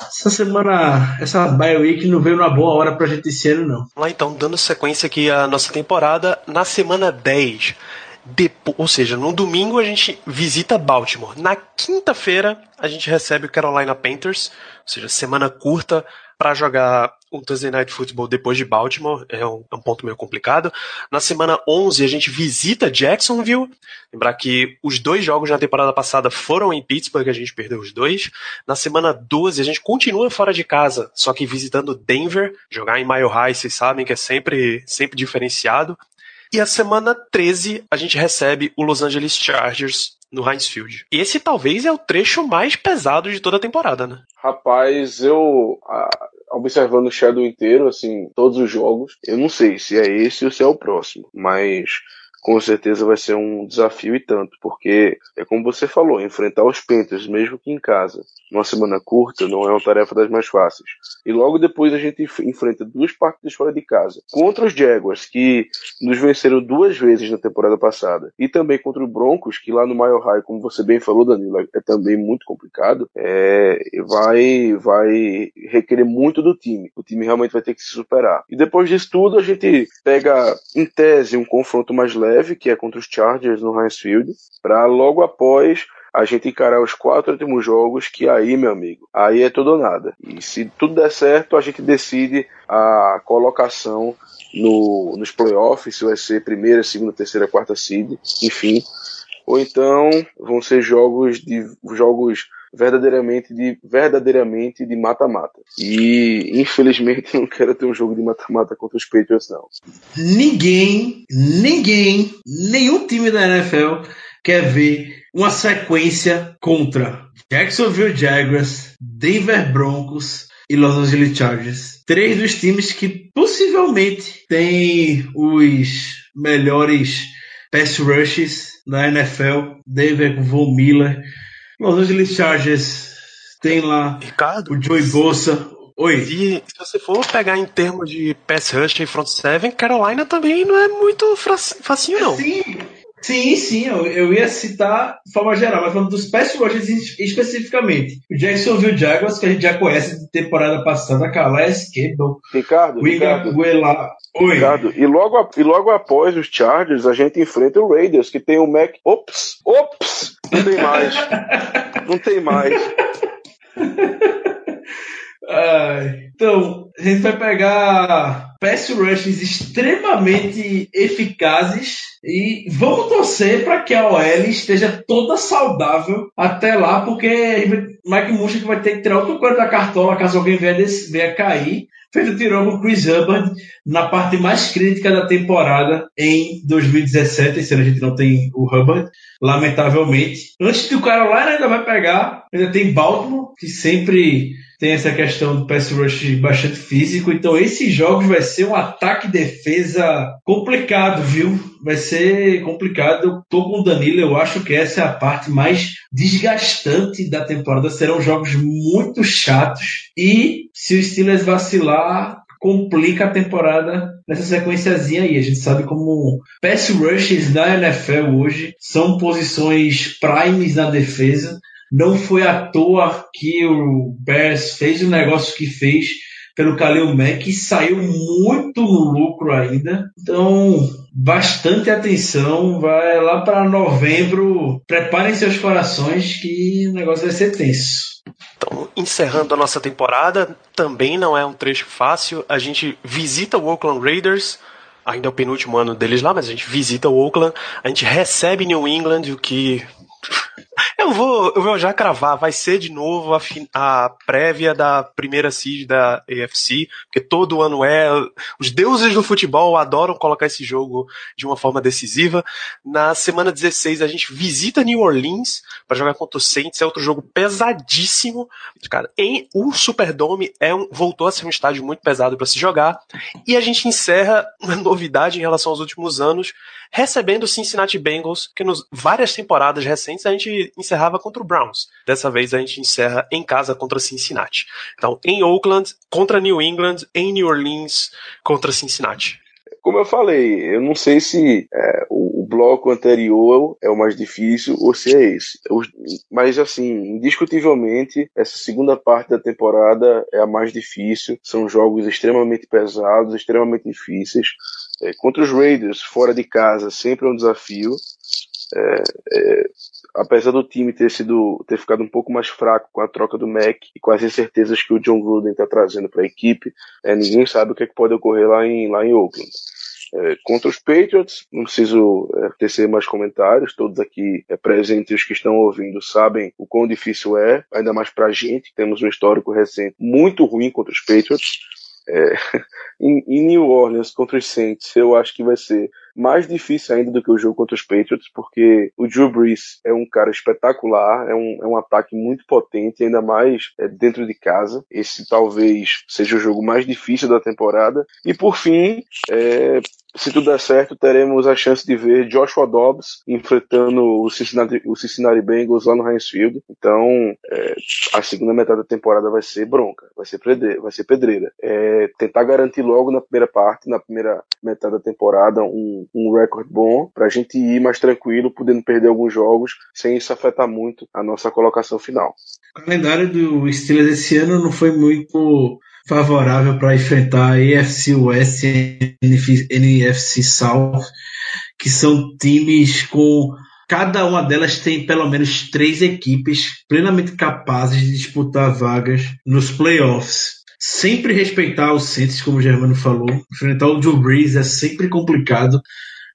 essa semana, essa bye week não veio na boa hora pra gente esse ano, não. Lá então, dando sequência aqui à nossa temporada, na semana 10, depois, ou seja, no domingo a gente visita Baltimore. Na quinta-feira a gente recebe o Carolina Panthers, ou seja, semana curta para jogar um Thursday Night Football depois de Baltimore, é um, é um, ponto meio complicado. Na semana 11 a gente visita Jacksonville, lembrar que os dois jogos na temporada passada foram em Pittsburgh, a gente perdeu os dois. Na semana 12 a gente continua fora de casa, só que visitando Denver, jogar em Mile High, vocês sabem que é sempre, sempre diferenciado. E a semana 13 a gente recebe o Los Angeles Chargers no Heinz Field. Esse talvez é o trecho mais pesado de toda a temporada, né? Rapaz, eu observando o Shadow inteiro, assim, todos os jogos, eu não sei se é esse ou se é o próximo, mas com certeza vai ser um desafio e tanto, porque é como você falou, enfrentar os Panthers, mesmo que em casa, numa semana curta, não é uma tarefa das mais fáceis. E logo depois a gente enfrenta duas partidas fora de casa, contra os Jaguars, que nos venceram duas vezes na temporada passada, e também contra o Broncos, que lá no Mile High, como você bem falou, Danilo, é também muito complicado, é, vai, vai requerer muito do time. O time realmente vai ter que se superar. E depois disso tudo, a gente pega, em tese, um confronto mais leve leve, que é contra os Chargers no Heinz Field, para logo após a gente encarar os quatro últimos jogos, que aí, meu amigo, aí é tudo ou nada. E se tudo der certo, a gente decide a colocação no, nos playoffs, se vai ser primeira, segunda, terceira, quarta seed, enfim. Ou então vão ser jogos de jogos verdadeiramente de verdadeiramente de mata-mata. E infelizmente <laughs> não quero ter um jogo de mata-mata contra os Patriots não. Ninguém, ninguém, nenhum time da NFL quer ver uma sequência contra Jacksonville Jaguars, Denver Broncos e Los Angeles Chargers. Três dos times que possivelmente têm os melhores pass rushes na NFL. Denver com Von Miller Los Angeles Chargers tem lá Ricardo, o Joey Bosa. Oi. E se você for pegar em termos de pass rush e front seven, Carolina também não é muito facinho, não. Sim, Sim, sim, eu, eu ia citar de forma geral, mas falando dos pass rushers especificamente. O Jacksonville Jaguars, que a gente já conhece de temporada passada, Calais, Campbell, Ricardo, Ricardo, Oi. Ricardo, e logo, e logo após os Chargers, a gente enfrenta o Raiders, que tem o Mac. Ops! Ops! Não tem mais. Não tem mais. <laughs> então, a gente vai pegar pass rushes extremamente eficazes e vamos torcer para que a OL esteja toda saudável até lá, porque Mike Munchak vai ter que tirar outro coisa da cartola caso alguém venha, venha cair. Feito tirou com o Chris Hubbard na parte mais crítica da temporada em 2017. Esse ano a gente não tem o Hubbard, lamentavelmente. Antes do Carolina ainda vai pegar, ainda tem Baltimore, que sempre tem essa questão do pass rush bastante físico, então esses jogos vai ser um ataque defesa complicado, viu? Vai ser complicado. Eu tô com o Danilo, eu acho que essa é a parte mais desgastante da temporada. Serão jogos muito chatos e se o Steelers vacilar, complica a temporada nessa sequenciazinha aí. A gente sabe como pass rushes na NFL hoje são posições primes na defesa. Não foi à toa que o Bears fez o negócio que fez pelo Kalil Mack e saiu muito no lucro ainda. Então, bastante atenção. Vai lá para novembro. Preparem seus corações que o negócio vai ser tenso. Então, encerrando a nossa temporada, também não é um trecho fácil. A gente visita o Oakland Raiders, ainda é o penúltimo ano deles lá, mas a gente visita o Oakland, a gente recebe New England, o que eu vou, eu vou já cravar, vai ser de novo a, a prévia da primeira seed da AFC, porque todo ano é. Os deuses do futebol adoram colocar esse jogo de uma forma decisiva. Na semana 16 a gente visita New Orleans para jogar contra o Saints, é outro jogo pesadíssimo. Cara, em o Superdome é um, voltou a ser um estádio muito pesado para se jogar. E a gente encerra uma novidade em relação aos últimos anos, recebendo o Cincinnati Bengals, que nos várias temporadas recentes a gente encerrava contra o Browns. Dessa vez a gente encerra em casa contra Cincinnati. Então, em Oakland contra New England, em New Orleans contra Cincinnati. Como eu falei, eu não sei se é, o, o, bloco anterior é o mais difícil ou se é esse. Mas, assim, indiscutivelmente, essa segunda parte da temporada é a mais difícil. São jogos extremamente pesados, extremamente difíceis. É, contra os Raiders, fora de casa, sempre é um desafio. É, é, apesar do time ter sido ter ficado um pouco mais fraco com a troca do Mac e com as incertezas que o John Gruden está trazendo para a equipe, é, ninguém sabe o que, é que, pode ocorrer lá em, lá em Oakland. É, contra os Patriots, não preciso é, tecer mais comentários, todos aqui presentes os que estão ouvindo sabem o quão difícil é, ainda mais para a gente, temos um histórico recente muito ruim contra os Patriots. É, <laughs> em, em, New Orleans contra os Saints, eu acho que vai ser mais difícil ainda do que o jogo contra os Patriots, porque o Drew Brees é um cara espetacular, é um, é um ataque muito potente, ainda mais é, dentro de casa. Esse talvez seja o jogo mais difícil da temporada. E por fim, é, se tudo der certo, teremos a chance de ver Joshua Dobbs enfrentando o Cincinnati, o Cincinnati Bengals lá no Heinz Field. Então, é, a segunda metade da temporada vai ser bronca, vai ser, pedreira. Vai ser pedreira. É, tentar garantir logo na primeira parte, na primeira metade da temporada, um, um recorde bom, para a gente ir mais tranquilo, podendo perder alguns jogos, sem isso afetar muito a nossa colocação final. O calendário do Steelers esse ano não foi muito favorável para enfrentar a AFC West e NFC South, que são times com cada uma delas tem pelo menos três equipes plenamente capazes de disputar vagas nos playoffs. Sempre respeitar os Saints, como o Germano falou. Enfrentar o Joe Breeze é sempre complicado.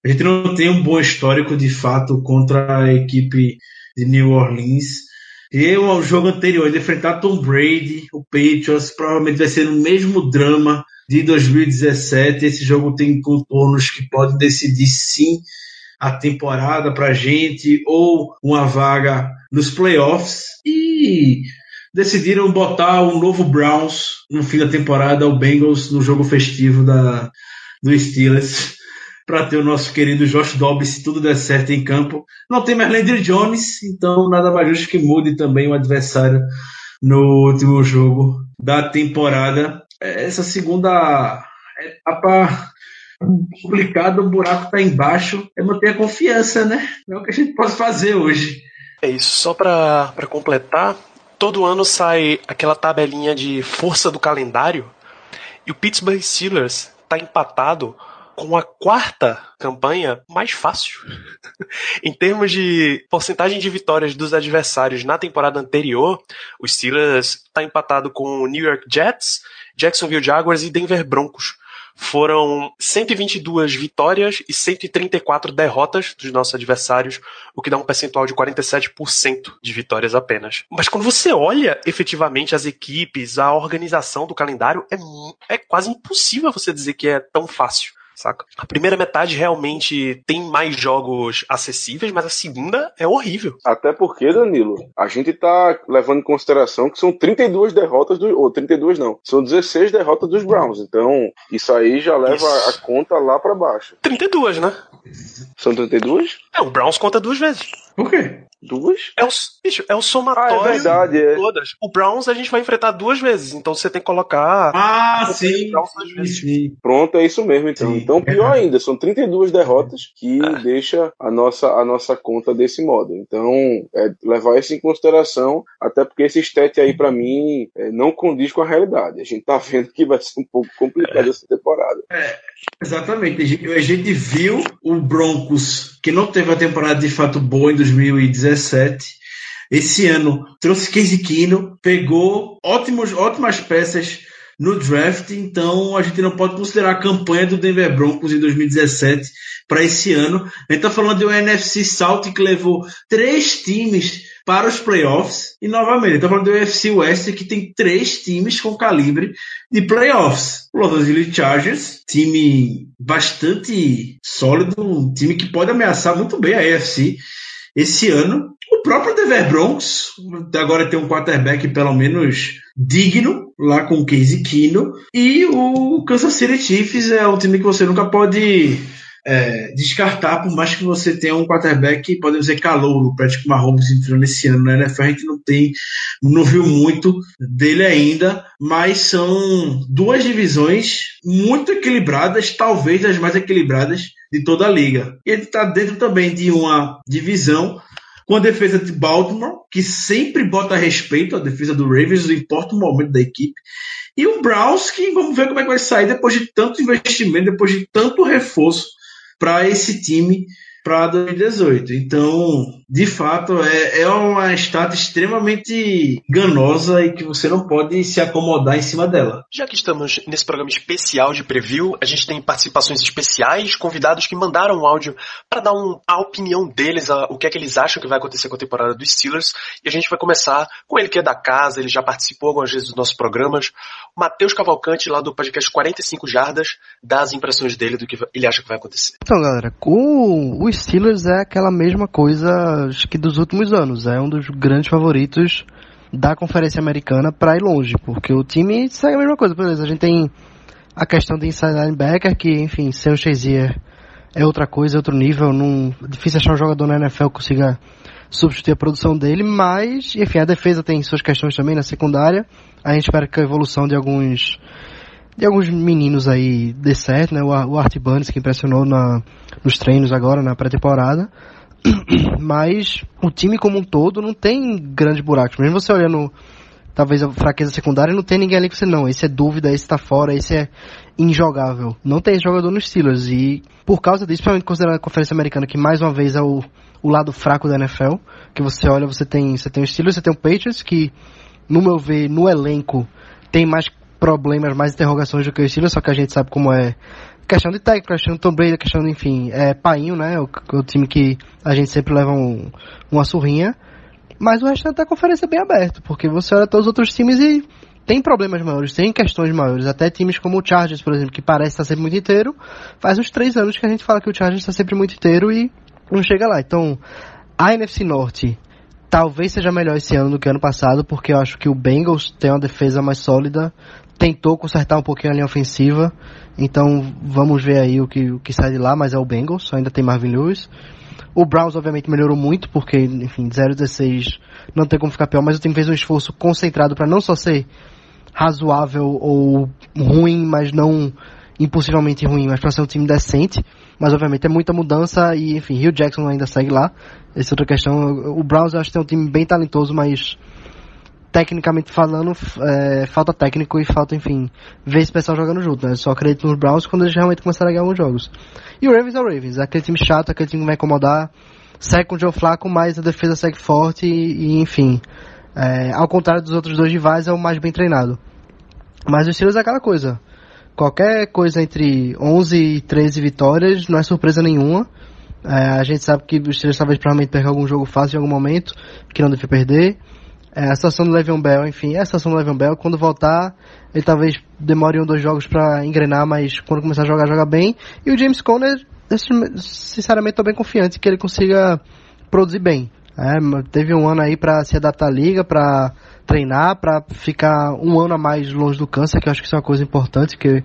A gente não tem um bom histórico de fato contra a equipe de New Orleans. Eu, ao jogo anterior, de enfrentar Tom Brady, o Patriots, provavelmente vai ser o mesmo drama de 2017. Esse jogo tem contornos que podem decidir sim a temporada pra gente ou uma vaga nos playoffs. E decidiram botar um novo Browns no fim da temporada, o Bengals, no jogo festivo da, do Steelers <laughs> para ter o nosso querido Josh Dobbs, se tudo der certo em campo. Não tem mais Landry Jones, então nada mais justo que mude também o adversário no último jogo da temporada. Essa segunda etapa complicada, o buraco está embaixo, é manter a confiança, né? É o que a gente pode fazer hoje. É isso, só para completar, todo ano sai aquela tabelinha de força do calendário e o Pittsburgh Steelers está empatado com a quarta campanha mais fácil. <laughs> em termos de porcentagem de vitórias dos adversários na temporada anterior, o Steelers está empatado com o New York Jets, Jacksonville Jaguars e Denver Broncos. Foram 122 vitórias e 134 derrotas dos nossos adversários, o que dá um percentual de 47% de vitórias apenas. Mas quando você olha efetivamente as equipes, a organização do calendário, é, é quase impossível você dizer que é tão fácil saca? A primeira metade realmente tem mais jogos acessíveis, mas a segunda é horrível. Até porque, Danilo, a gente tá levando em consideração que são 32 derrotas do. Ou 32 não, são 16 derrotas dos Browns. Então, isso aí já leva isso. a conta lá para baixo. 32, né? São 32? É, o Browns conta duas vezes. Por quê? Duas? É o, bicho, é o somatório ah, é verdade, é. todas. O Browns a gente vai enfrentar duas vezes, então você tem que colocar. Ah, sim. sim, sim. Pronto, é isso mesmo, então. Sim. Então, <laughs> pior ainda, são 32 derrotas que deixa a nossa, a nossa conta desse modo. Então, é levar isso em consideração, até porque esse stat aí, para mim, é, não condiz com a realidade. A gente tá vendo que vai ser um pouco complicado essa temporada. É, exatamente. A gente, a gente viu o Broncos, que não teve a temporada de fato boa em 2017 2017. Esse ano trouxe Casey Kino, pegou ótimos, ótimas peças no draft, então a gente não pode considerar a campanha do Denver Broncos em 2017 para esse ano. A gente está falando de um NFC South que levou três times para os playoffs e novamente, está falando do UFC West que tem três times com calibre de playoffs. Los Angeles Chargers, time bastante sólido, um time que pode ameaçar muito bem a AFC esse ano. O próprio Denver Broncos agora tem um quarterback pelo menos digno, lá com o Casey Kino. E o Kansas City Chiefs é um time que você nunca pode é, descartar, por mais que você tenha um quarterback, podemos dizer, calor, o Patrick Mahomes entrando esse ano na NFL, a gente não tem, não viu muito dele ainda, mas são duas divisões muito equilibradas, talvez as mais equilibradas de toda a liga. Ele está dentro também de uma divisão com a defesa de Baltimore, que sempre bota respeito à defesa do Ravens, não importa o momento da equipe. E o Browns, que vamos ver como é que vai sair depois de tanto investimento, depois de tanto reforço para esse time para 2018. Então, de fato, é, é uma estátua extremamente enganosa e que você não pode se acomodar em cima dela. Já que estamos nesse programa especial de preview, a gente tem participações especiais, convidados que mandaram um áudio para dar um, a opinião deles, a, o que é que eles acham que vai acontecer com a temporada dos Steelers. E a gente vai começar com ele que é da casa, ele já participou algumas vezes dos nossos programas. O Matheus Cavalcante, lá do podcast 45 Jardas, dá as impressões dele do que ele acha que vai acontecer. Então, galera, com o Steelers é aquela mesma coisa acho que dos últimos anos. É um dos grandes favoritos da Conferência Americana para ir longe, porque o time segue a mesma coisa. Beleza, a gente tem a questão de inside linebacker, que, enfim, sem o Shazier é outra coisa, é outro nível. É difícil achar um jogador na NFL que consiga substituir a produção dele, mas, enfim, a defesa tem suas questões também na secundária. A gente espera que a evolução de alguns de alguns meninos aí dê certo, né? O, o Art Bundes que impressionou na, nos treinos agora, na pré-temporada. <clears throat> Mas o time como um todo não tem grandes buracos. Mesmo você olhando, talvez, a fraqueza secundária, não tem ninguém ali que você, não, esse é dúvida, esse tá fora, esse é injogável. Não tem jogador nos Steelers. E por causa disso, principalmente considerando a Conferência Americana, que mais uma vez é o, o lado fraco da NFL, que você olha, você tem, você tem o Steelers, você tem o Patriots, que, no meu ver, no elenco, tem mais problemas, mais interrogações do que o Steelers, só que a gente sabe como é questão de técnico, questão de Tom Brady, questão de, enfim, é painho, né? O, o time que a gente sempre leva um, uma surrinha. Mas o restante da conferência é bem aberto, porque você olha todos os outros times e tem problemas maiores, tem questões maiores. Até times como o Chargers, por exemplo, que parece estar sempre muito inteiro, faz uns três anos que a gente fala que o Chargers está sempre muito inteiro e não chega lá. Então, a NFC Norte talvez seja melhor esse ano do que ano passado, porque eu acho que o Bengals tem uma defesa mais sólida, tentou consertar um pouquinho a linha ofensiva, então vamos ver aí o que, o que sai de lá, mas é o Bengals, ainda tem Marvin Lewis. O Browns obviamente melhorou muito, porque, enfim, 0-16 não tem como ficar pior, mas o time fez um esforço concentrado para não só ser razoável ou ruim, mas não impossivelmente ruim, mas para ser um time decente. Mas obviamente é muita mudança e, enfim, Rio Jackson ainda segue lá. Essa é outra questão. O Browns eu acho que tem um time bem talentoso, mas tecnicamente falando, é, falta técnico e falta, enfim, ver esse pessoal jogando junto, né? Só acredito nos Browns quando eles realmente começarem a ganhar alguns jogos. E o Ravens é o Ravens, é aquele time chato, aquele time que vai incomodar, segue com o Joe Flacco, mas a defesa segue forte e, e enfim, é, ao contrário dos outros dois rivais, é o mais bem treinado. Mas o Steelers é aquela coisa, qualquer coisa entre 11 e 13 vitórias não é surpresa nenhuma. É, a gente sabe que os Steelers talvez provavelmente perca algum jogo fácil em algum momento, que não deve perder. É, a situação do Le'Veon Bell, enfim, é a situação do Le'Veon Bell. Quando voltar, ele talvez demore um dois jogos para engrenar, mas quando começar a jogar, joga bem. E o James Conner, sinceramente, estou bem confiante que ele consiga produzir bem. É, teve um ano aí para se adaptar à liga, para treinar, para ficar um ano a mais longe do câncer, que eu acho que isso é uma coisa importante, que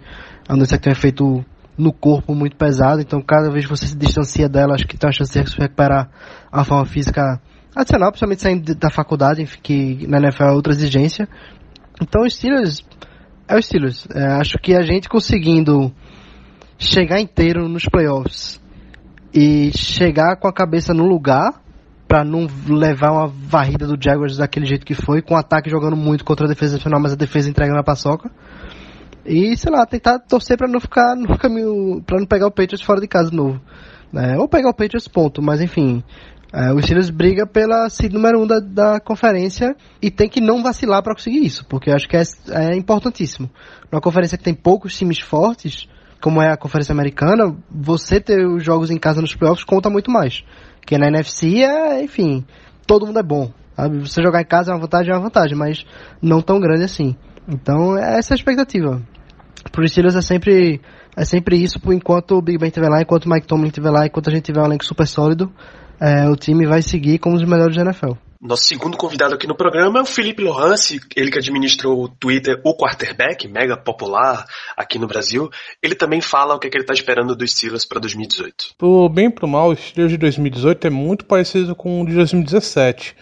a doença tem um efeito no corpo muito pesado, então cada vez que você se distancia dela, acho que tem uma chance de recuperar a forma física adicional, principalmente saindo da faculdade, que na NFL é outra exigência. Então o Steelers é o Steelers. É, acho que a gente conseguindo chegar inteiro nos playoffs e chegar com a cabeça no lugar para não levar uma varrida do Jaguars daquele jeito que foi, com o ataque jogando muito contra a defesa final, mas a defesa entregando a paçoca. E, sei lá, tentar torcer para não ficar no caminho, para não pegar o Patriots fora de casa de novo. Né? Ou pegar o Patriots, ponto. Mas, enfim, é, o Steelers briga pela seed número 1 um da, da conferência e tem que não vacilar para conseguir isso, porque acho que é, é importantíssimo. Numa conferência que tem poucos times fortes, como é a conferência americana, você ter os jogos em casa nos playoffs conta muito mais. Porque na NFC é, enfim, todo mundo é bom. Sabe? Você jogar em casa é uma vantagem, é uma vantagem, mas não tão grande assim. Então, é essa é a expectativa. Pro Steelers é sempre, é sempre isso, enquanto o Big Ben estiver lá, enquanto o Mike Tomlin estiver lá, enquanto a gente tiver um elenco super sólido, é, o time vai seguir como os melhores da NFL. Nosso segundo convidado aqui no programa é o Felipe Lohance, ele que administrou o Twitter O Quarterback, mega popular aqui no Brasil. Ele também fala o que, é que ele está esperando dos Steelers para 2018. Pro bem e pro mal, o Steelers de 2018 é muito parecido com o de 2017.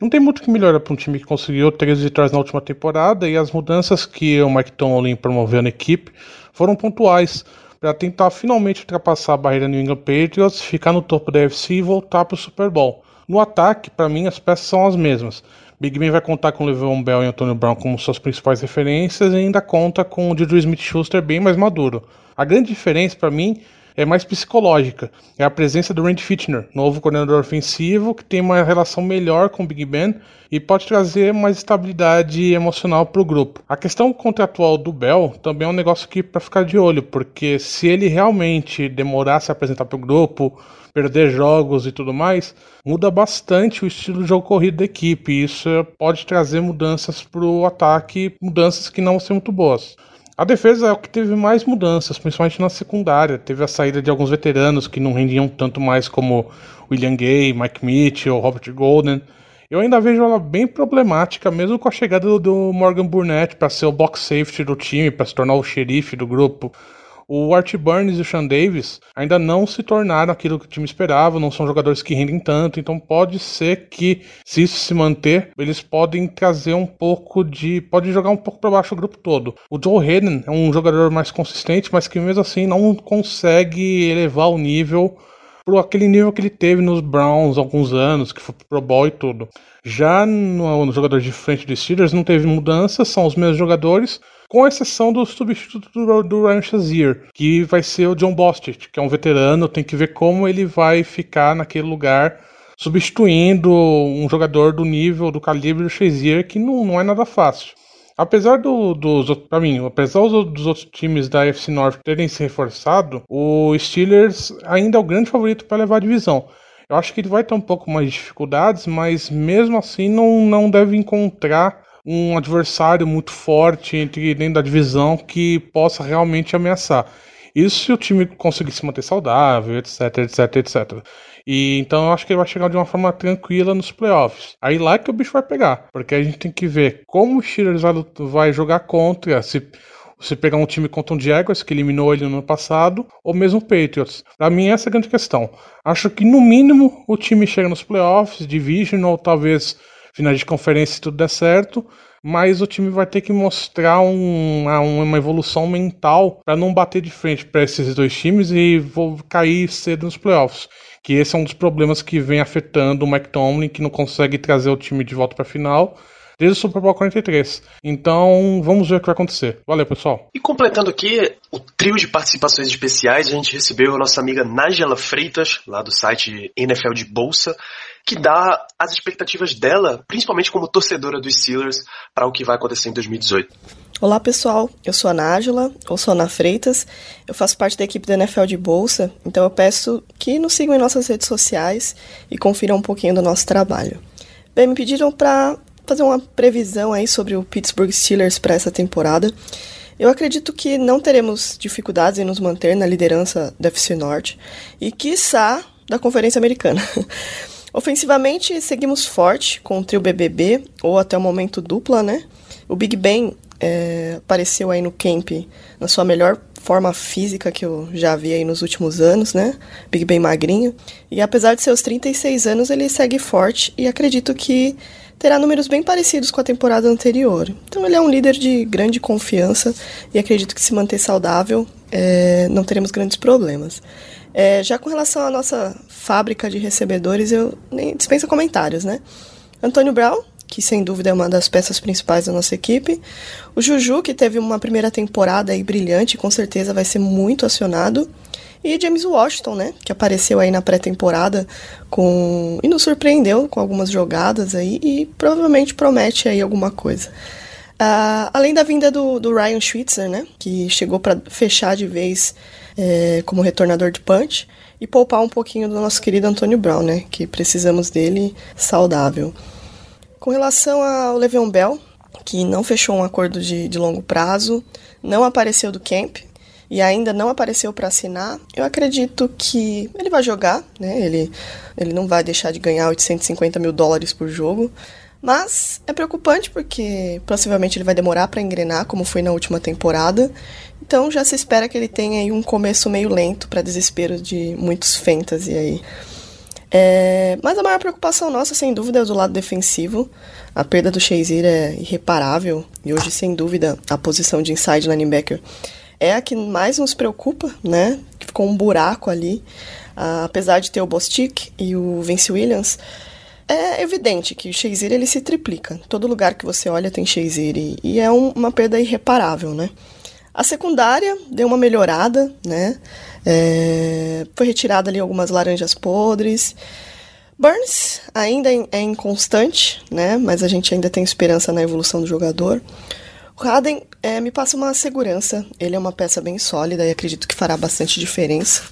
Não tem muito que melhorar para um time que conseguiu três vitórias na última temporada e as mudanças que o Mike Tomlin promoveu na equipe foram pontuais para tentar finalmente ultrapassar a barreira New England Patriots, ficar no topo da UFC e voltar para o Super Bowl. No ataque, para mim, as peças são as mesmas. Big Ben vai contar com Le'Veon Bell e Antonio Brown como suas principais referências e ainda conta com o Juju Smith-Schuster bem mais maduro. A grande diferença para mim é mais psicológica. É a presença do Randy Fitchner, novo coordenador ofensivo, que tem uma relação melhor com o Big Ben e pode trazer mais estabilidade emocional para o grupo. A questão contratual do Bell também é um negócio que para ficar de olho, porque se ele realmente demorar a se apresentar para o grupo, perder jogos e tudo mais, muda bastante o estilo de jogo corrido da equipe. Isso pode trazer mudanças para o ataque, mudanças que não vão ser muito boas. A defesa é o que teve mais mudanças, principalmente na secundária. Teve a saída de alguns veteranos que não rendiam tanto mais como William Gay, Mike Mitchell, Robert Golden. Eu ainda vejo ela bem problemática, mesmo com a chegada do, Morgan Burnett para ser o box safety do time, para se tornar o xerife do grupo. O Art Burns e o Sean Davis ainda não se tornaram aquilo que o time esperava, não são jogadores que rendem tanto, então pode ser que, se isso se manter, eles podem trazer um pouco de. pode jogar um pouco para baixo o grupo todo. O Joe Hayden é um jogador mais consistente, mas que mesmo assim não consegue elevar o nível pro aquele nível que ele teve nos Browns alguns anos, que foi pro Bowl e tudo. Já no, no jogador de frente dos Steelers não teve mudanças, são os mesmos jogadores, com exceção do substituto do, do Ryan Shazier, que vai ser o John Bostic, que é um veterano, tem que ver como ele vai ficar naquele lugar substituindo um jogador do nível, do calibre do Shazier, que não, não é nada fácil. Apesar do, dos para mim, apesar dos outros times da FC North terem se reforçado, o Steelers ainda é o grande favorito para levar a divisão. Eu acho que ele vai ter um pouco mais de dificuldades, mas mesmo assim não, não deve encontrar um adversário muito forte entre dentro da divisão que possa realmente ameaçar. Isso se o time conseguir se manter saudável, etc, etc, etc. E então eu acho que ele vai chegar de uma forma tranquila nos playoffs. Aí lá que o bicho vai pegar, porque a gente tem que ver como o Steelers vai jogar contra, se você pegar um time contra um Jaguars, que eliminou ele no ano passado, ou mesmo o Patriots. Para mim, essa é a grande questão. Acho que, no mínimo, o time chega nos playoffs, division, ou talvez finais de conferência se tudo der certo, mas o time vai ter que mostrar um, uma evolução mental para não bater de frente para esses dois times e vou cair cedo nos playoffs que esse é um dos problemas que vem afetando o Mike Tomlin, que não consegue trazer o time de volta para a final desde o Super Bowl 43. Então, vamos ver o que vai acontecer. Valeu, pessoal. E completando aqui o trio de participações especiais, a gente recebeu a nossa amiga Nájela Freitas, lá do site NFL de Bolsa, que dá as expectativas dela, principalmente como torcedora dos Steelers, para o que vai acontecer em 2018. Olá pessoal, eu sou a Nájula, ou sou a Ana Freitas, eu faço parte da equipe da NFL de Bolsa, então eu peço que nos sigam em nossas redes sociais e confiram um pouquinho do nosso trabalho. Bem, me pediram para fazer uma previsão aí sobre o Pittsburgh Steelers para essa temporada. Eu acredito que não teremos dificuldades em nos manter na liderança da FC Norte e, quiçá, da Conferência Americana. <laughs> Ofensivamente, seguimos forte com o trio BBB, ou até o momento dupla, né? O Big Ben é, apareceu aí no camp na sua melhor forma física que eu já vi aí nos últimos anos, né? Big Ben magrinho. E apesar de seus 36 anos, ele segue forte e acredito que terá números bem parecidos com a temporada anterior. Então ele é um líder de grande confiança e acredito que se manter saudável é, não teremos grandes problemas. É, já com relação à nossa fábrica de recebedores, eu nem dispenso comentários, né? Antônio Brown, que sem dúvida é uma das peças principais da nossa equipe. O Juju, que teve uma primeira temporada aí brilhante, com certeza vai ser muito acionado. E James Washington, né, que apareceu aí na pré-temporada com e nos surpreendeu com algumas jogadas aí e provavelmente promete aí alguma coisa. Uh, além da vinda do, do Ryan Schwitzer, né, que chegou para fechar de vez é, como retornador de punch e poupar um pouquinho do nosso querido Antônio Brown, né, que precisamos dele saudável. Com relação ao Le'Veon Bell, que não fechou um acordo de, de longo prazo, não apareceu do camp e ainda não apareceu para assinar, eu acredito que ele vai jogar, né? Ele, ele não vai deixar de ganhar 850 mil dólares por jogo. Mas é preocupante porque possivelmente ele vai demorar para engrenar, como foi na última temporada. Então já se espera que ele tenha aí um começo meio lento para desespero de muitos fantasy aí. É, mas a maior preocupação nossa, sem dúvida, é do lado defensivo. A perda do Shazier é irreparável e hoje, sem dúvida, a posição de inside linebacker é a que mais nos preocupa, né? Ficou um buraco ali. Ah, apesar de ter o Bostic e o Vince Williams, é evidente que o Shazier ele se triplica. Todo lugar que você olha tem Shazier e, e é um, uma perda irreparável, né? A secundária deu uma melhorada, né? É, foi retirada ali algumas laranjas podres. Burns ainda é inconstante, né? Mas a gente ainda tem esperança na evolução do jogador. O Haden é, me passa uma segurança. Ele é uma peça bem sólida e acredito que fará bastante diferença.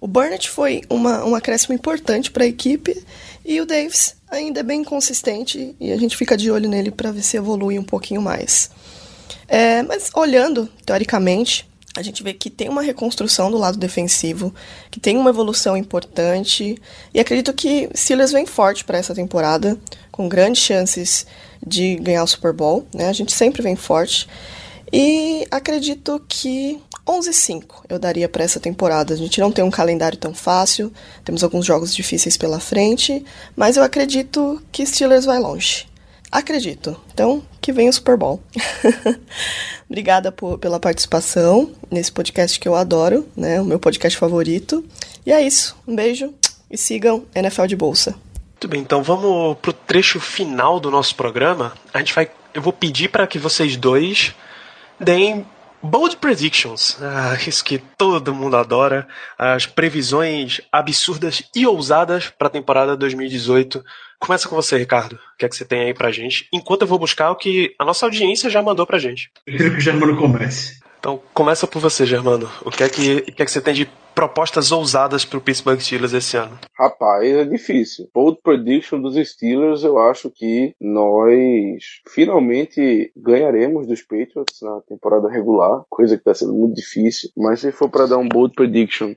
O Burnett foi uma, um acréscimo importante para a equipe e o Davis ainda é bem consistente e a gente fica de olho nele para ver se evolui um pouquinho mais. É, mas olhando, teoricamente, a gente vê que tem uma reconstrução do lado defensivo, que tem uma evolução importante, e acredito que Steelers vem forte para essa temporada, com grandes chances de ganhar o Super Bowl, né? A gente sempre vem forte. E acredito que 11-5 eu daria para essa temporada. A gente não tem um calendário tão fácil, temos alguns jogos difíceis pela frente, mas eu acredito que Steelers vai longe. Acredito. Então, que venha o Super Bowl. <laughs> Obrigada por, pela participação nesse podcast que eu adoro, né? O meu podcast favorito. E é isso. Um beijo e sigam NFL de Bolsa. Muito bem, então vamos pro trecho final do nosso programa. A gente vai. Eu vou pedir para que vocês dois deem Bold Predictions, ah, isso que todo mundo adora, as previsões absurdas e ousadas para a temporada 2018 Começa com você, Ricardo. O que é que você tem aí pra gente? Enquanto eu vou buscar o que a nossa audiência já mandou pra gente. Eu quero que o Germano comece. Então, começa por você, Germano. O que é que, o que, é que você tem de propostas ousadas pro Pittsburgh Steelers esse ano? Rapaz, é difícil. Bold prediction dos Steelers, eu acho que nós finalmente ganharemos dos Patriots na temporada regular, coisa que está sendo muito difícil. Mas se for para dar um bold prediction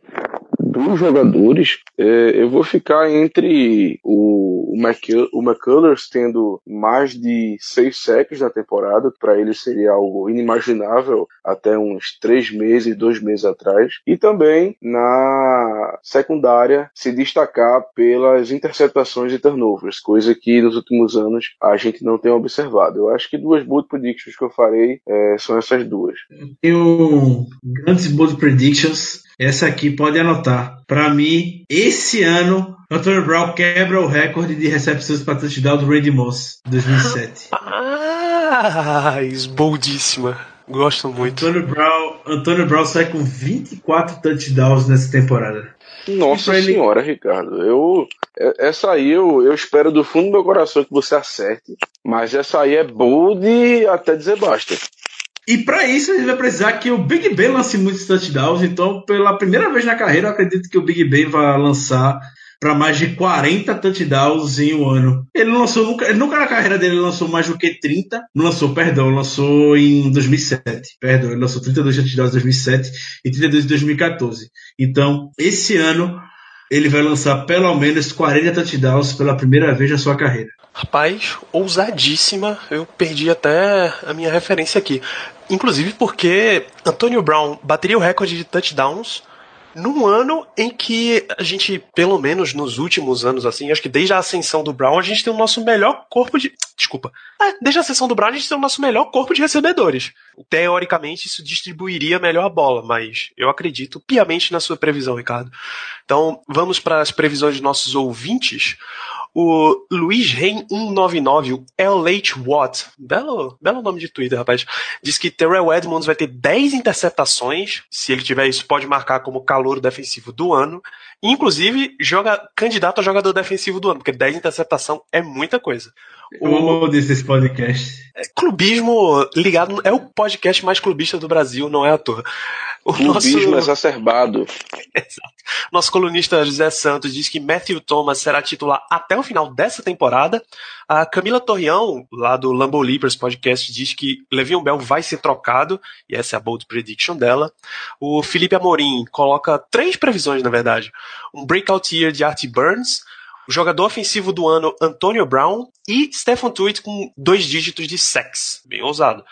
dos jogadores, é, eu vou ficar entre o, o, McCullers tendo mais de seis sacks na temporada, para ele seria algo inimaginável até uns três meses, dois meses atrás, e também na secundária se destacar pelas interceptações e turnovers, coisa que nos últimos anos a gente não tem observado. Eu acho que duas bold predictions que eu farei é, são essas duas. Tenho grandes bold predictions. Essa aqui pode anotar. Para mim, esse ano, Antonio Brown quebra o recorde de recepções para touchdown do Randy Moss, 2007. <laughs> Ah, boldíssima. Gosto muito. Antônio Brown, Antônio Brown sai com 24 touchdowns nessa temporada. Nossa senhora, ele... Ricardo. Eu, é, essa aí eu, eu espero do fundo do meu coração que você acerte. Mas essa aí é bold até dizer basta. E para isso a gente vai precisar que o Big Ben lance muitos touchdowns. Então, pela primeira vez na carreira, eu acredito que o Big Ben vai lançar para mais de 40 touchdowns em um ano. Ele lançou nunca, nunca na carreira dele lançou mais do que 30. Não lançou, perdão, lançou em 2007. Perdão, ele lançou 32 touchdowns em 2007 e 32 em 2014. Então, esse ano ele vai lançar pelo menos 40 touchdowns pela primeira vez na sua carreira. Rapaz, ousadíssima. Eu perdi até a minha referência aqui. Inclusive porque Antonio Brown bateria o recorde de touchdowns num ano em que a gente, pelo menos nos últimos anos, assim, acho que desde a ascensão do Brown, a gente tem o nosso melhor corpo de. <tsk> Desculpa. É, desde a ascensão do Brown, a gente tem o nosso melhor corpo de recebedores. Teoricamente, isso distribuiria melhor a bola, mas eu acredito piamente na sua previsão, Ricardo. Então, vamos para as previsões de nossos ouvintes. O Luiz Rein 199, o LH Watt, belo, belo nome de Twitter, rapaz, diz que Terrell Edmonds vai ter 10 interceptações. Se ele tiver isso, pode marcar como calor defensivo do ano. Inclusive, joga candidato a jogador defensivo do ano, porque 10 interceptação é muita coisa. O amo desse podcast. É, clubismo ligado é o podcast mais clubista do Brasil, não é à toa. O clubismo nosso... exacerbado. <laughs> Exato. Nosso colunista José Santos diz que Matthew Thomas será titular até o final dessa temporada. A Camila Torreão, lá do Lambo Leapers podcast, diz que Le'Veon Bell vai ser trocado, e essa é a bold prediction dela. O Felipe Amorim coloca três previsões, na verdade. Um breakout year de Art Burns, jogador ofensivo do ano Antonio Brown e Stephen Tuitt com dois dígitos de sex. Bem ousado.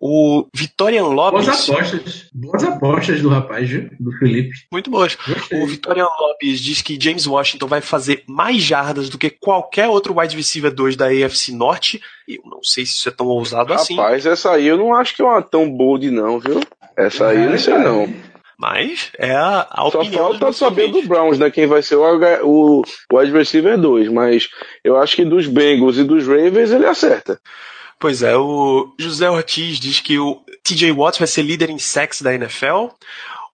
O Vitorian Lopes. Boas apostas. Boas apostas do rapaz, do Felipe. Muito boas. Gostei. O Vitorian Lopes diz que James Washington vai fazer mais jardas do que qualquer outro wide receiver 2 da AFC Norte. E eu não sei se isso é tão ousado rapaz, assim. Rapaz, essa aí eu não acho que é uma tão bold, não, viu? Essa aí eu não sei, não. Mas é a, a Só opinião. Só falta saber do Browns, né? Quem vai ser o, o, o wide receiver 2. Mas eu acho que dos Bengals e dos Ravens ele acerta. Pois é, o José Ortiz diz que o TJ Watts vai ser líder em sacks da NFL.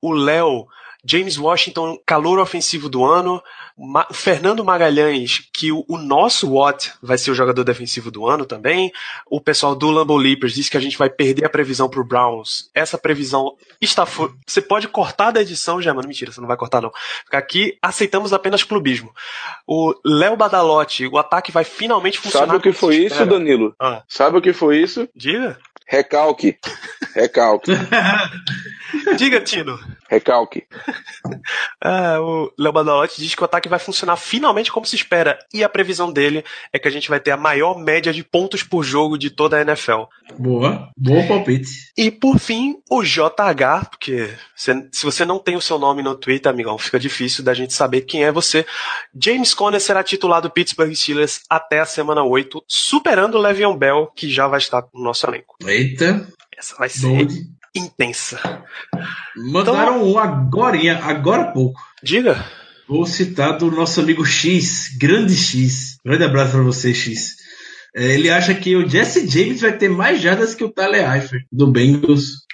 O Léo James Washington, calor ofensivo do ano. Ma Fernando Magalhães, que o, o, nosso Watt vai ser o jogador defensivo do ano também. O pessoal do Lambeau Leapers disse que a gente vai perder a previsão pro Browns. Essa previsão está. Você pode cortar da edição, já, mano. Mentira, você não vai cortar, não. Aqui aceitamos apenas clubismo. O Léo Badalotti, o ataque vai finalmente funcionar. Sabe o que foi isso, Danilo? Ah. Sabe o que foi isso? Diga. Recalque. <laughs> Recalque. <laughs> Diga, Tino. Recalque. <laughs> Ah, o Léo Badalotti diz que o ataque vai funcionar finalmente como se espera. E a previsão dele é que a gente vai ter a maior média de pontos por jogo de toda a NFL. Boa. Boa palpite. E por fim, o JH, porque se, se você não tem o seu nome no Twitter, amigão, fica difícil da gente saber quem é você. James Conner será titular do Pittsburgh Steelers até a semana 8, superando o Le'Veon Bell, que já vai estar no nosso elenco. Eita. Essa vai ser intensa. Mandaram então, um agora, agora há pouco. Diga. Vou citar do nosso amigo X, grande X. Grande abraço para você, X. É, ele acha que o Jesse James vai ter mais jardas que o Tyler Eifert, do Bengals.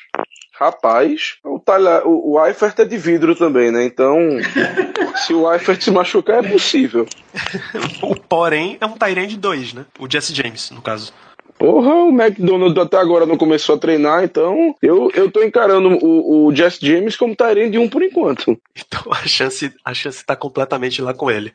Rapaz, o, Tyler, o, o Eifert é de vidro também, né? Então, <laughs> se o Eifert se machucar, é possível. <laughs> o porém é um Tyrande 2, né? O Jesse James, no caso. Porra, o McDonald até agora não começou a treinar, então eu, eu tô encarando o, o Jess James como Tyrande de um por enquanto. Então a chance, a chance tá completamente lá com ele.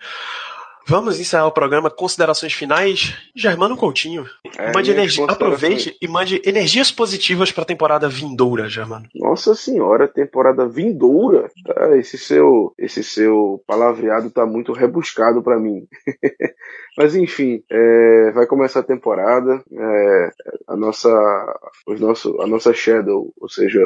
Vamos encerrar o programa. Considerações finais. Germano Coutinho. É, mande energia. Aproveite e mande energias positivas para a temporada vindoura, Germano. Nossa senhora, temporada vindoura. Ah, esse seu, esse seu palavreado tá muito rebuscado para mim. <laughs> Mas enfim, é, vai começar a temporada. É, a nossa, os nosso, a nossa Shadow, ou seja,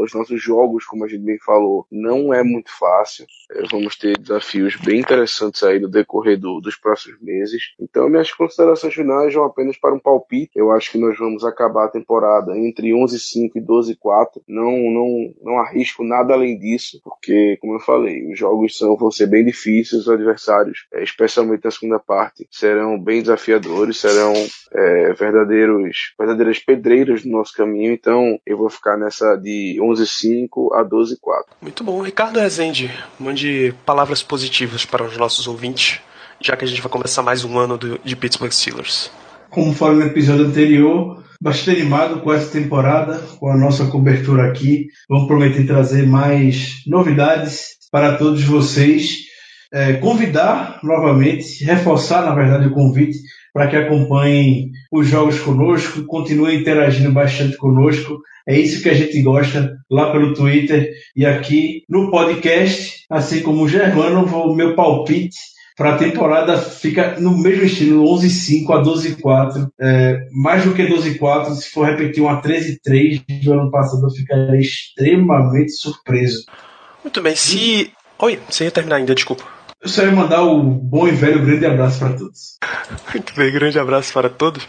os nossos jogos, como a gente bem falou, não é muito fácil. É, vamos ter desafios bem interessantes aí no decorrer do, dos próximos meses. Então, minhas considerações finais vão apenas para um palpite. Eu acho que nós vamos acabar a temporada entre 11-5 e 12-4. Não, não, não arrisco nada além disso, porque, como eu falei, os jogos são, vão ser bem difíceis, os adversários, é, especialmente na segunda parte serão bem desafiadores, serão é, verdadeiros, verdadeiras pedreiras no nosso caminho. Então eu vou ficar nessa de 11-5 a 12-4. Muito bom. Ricardo Rezende, mande palavras positivas para os nossos ouvintes, já que a gente vai começar mais um ano do, de Pittsburgh Steelers. Como falei no episódio anterior, bastante animado com essa temporada, com a nossa cobertura aqui. Vamos prometer trazer mais novidades para todos vocês. É, convidar novamente, reforçar, na verdade, o convite para que acompanhem os jogos conosco, continuem interagindo bastante conosco. É isso que a gente gosta lá pelo Twitter e aqui no podcast, assim como o Germano, o meu palpite para a temporada fica no mesmo estilo, 11-5 a 12-4. É, mais do que 12-4, se for repetir uma 13-3 do ano passado, eu ficaria extremamente surpreso. Muito bem, se. Oi, você ia terminar ainda, desculpa. Eu só ia mandar o bom e velho grande abraço para todos. <laughs> Muito bem, grande abraço para todos.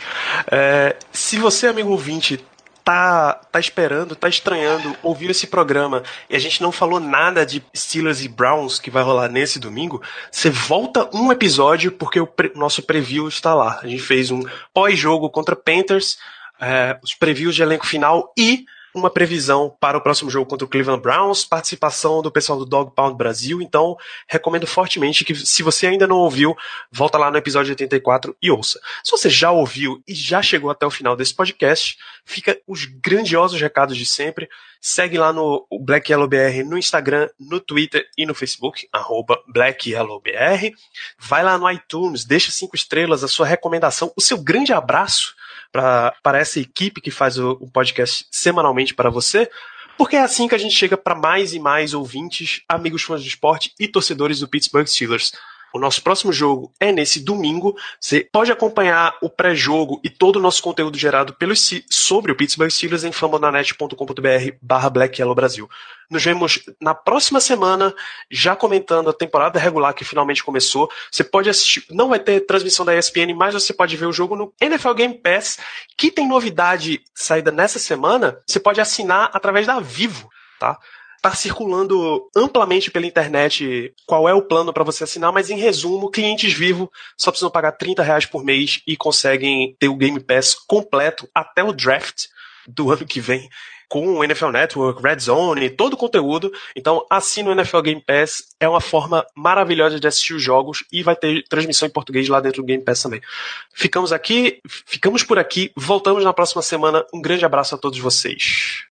É, se você, amigo ouvinte, tá, tá esperando, tá estranhando ouvir esse programa e a gente não falou nada de Steelers e Browns que vai rolar nesse domingo, você volta um episódio porque o pre nosso preview está lá. A gente fez um pós-jogo contra Panthers, é, os previews de elenco final e uma previsão para o próximo jogo contra o Cleveland Browns, participação do pessoal do Dog Pound Brasil, então recomendo fortemente que se você ainda não ouviu, volta lá no episódio 84 e ouça. Se você já ouviu e já chegou até o final desse podcast, fica os grandiosos recados de sempre. Segue lá no Black Yellow BR no Instagram, no Twitter e no Facebook, arroba Black Yellow BR. Vai lá no iTunes, deixa cinco estrelas, a sua recomendação, o seu grande abraço para essa equipe que faz o, o podcast semanalmente para você, porque é assim que a gente chega para mais e mais ouvintes, amigos fãs de esporte e torcedores do Pittsburgh Steelers. O nosso próximo jogo é nesse domingo. Você pode acompanhar o pré-jogo e todo o nosso conteúdo gerado pelo, sobre o Pittsburgh Steelers em famonanet.com.br barra Black Yellow Brasil. Nos vemos na próxima semana, já comentando a temporada regular que finalmente começou. Você pode assistir, não vai ter transmissão da ESPN, mas você pode ver o jogo no NFL Game Pass, que tem novidade saída nessa semana. Você pode assinar através da Vivo, tá? Tá circulando amplamente pela internet qual é o plano para você assinar, mas em resumo, clientes vivos só precisam pagar 30 reais por mês e conseguem ter o Game Pass completo até o draft do ano que vem com o NFL Network, Red Zone, todo o conteúdo. Então, assina o NFL Game Pass. É uma forma maravilhosa de assistir os jogos e vai ter transmissão em português lá dentro do Game Pass também. Ficamos aqui, ficamos por aqui. Voltamos na próxima semana. Um grande abraço a todos vocês.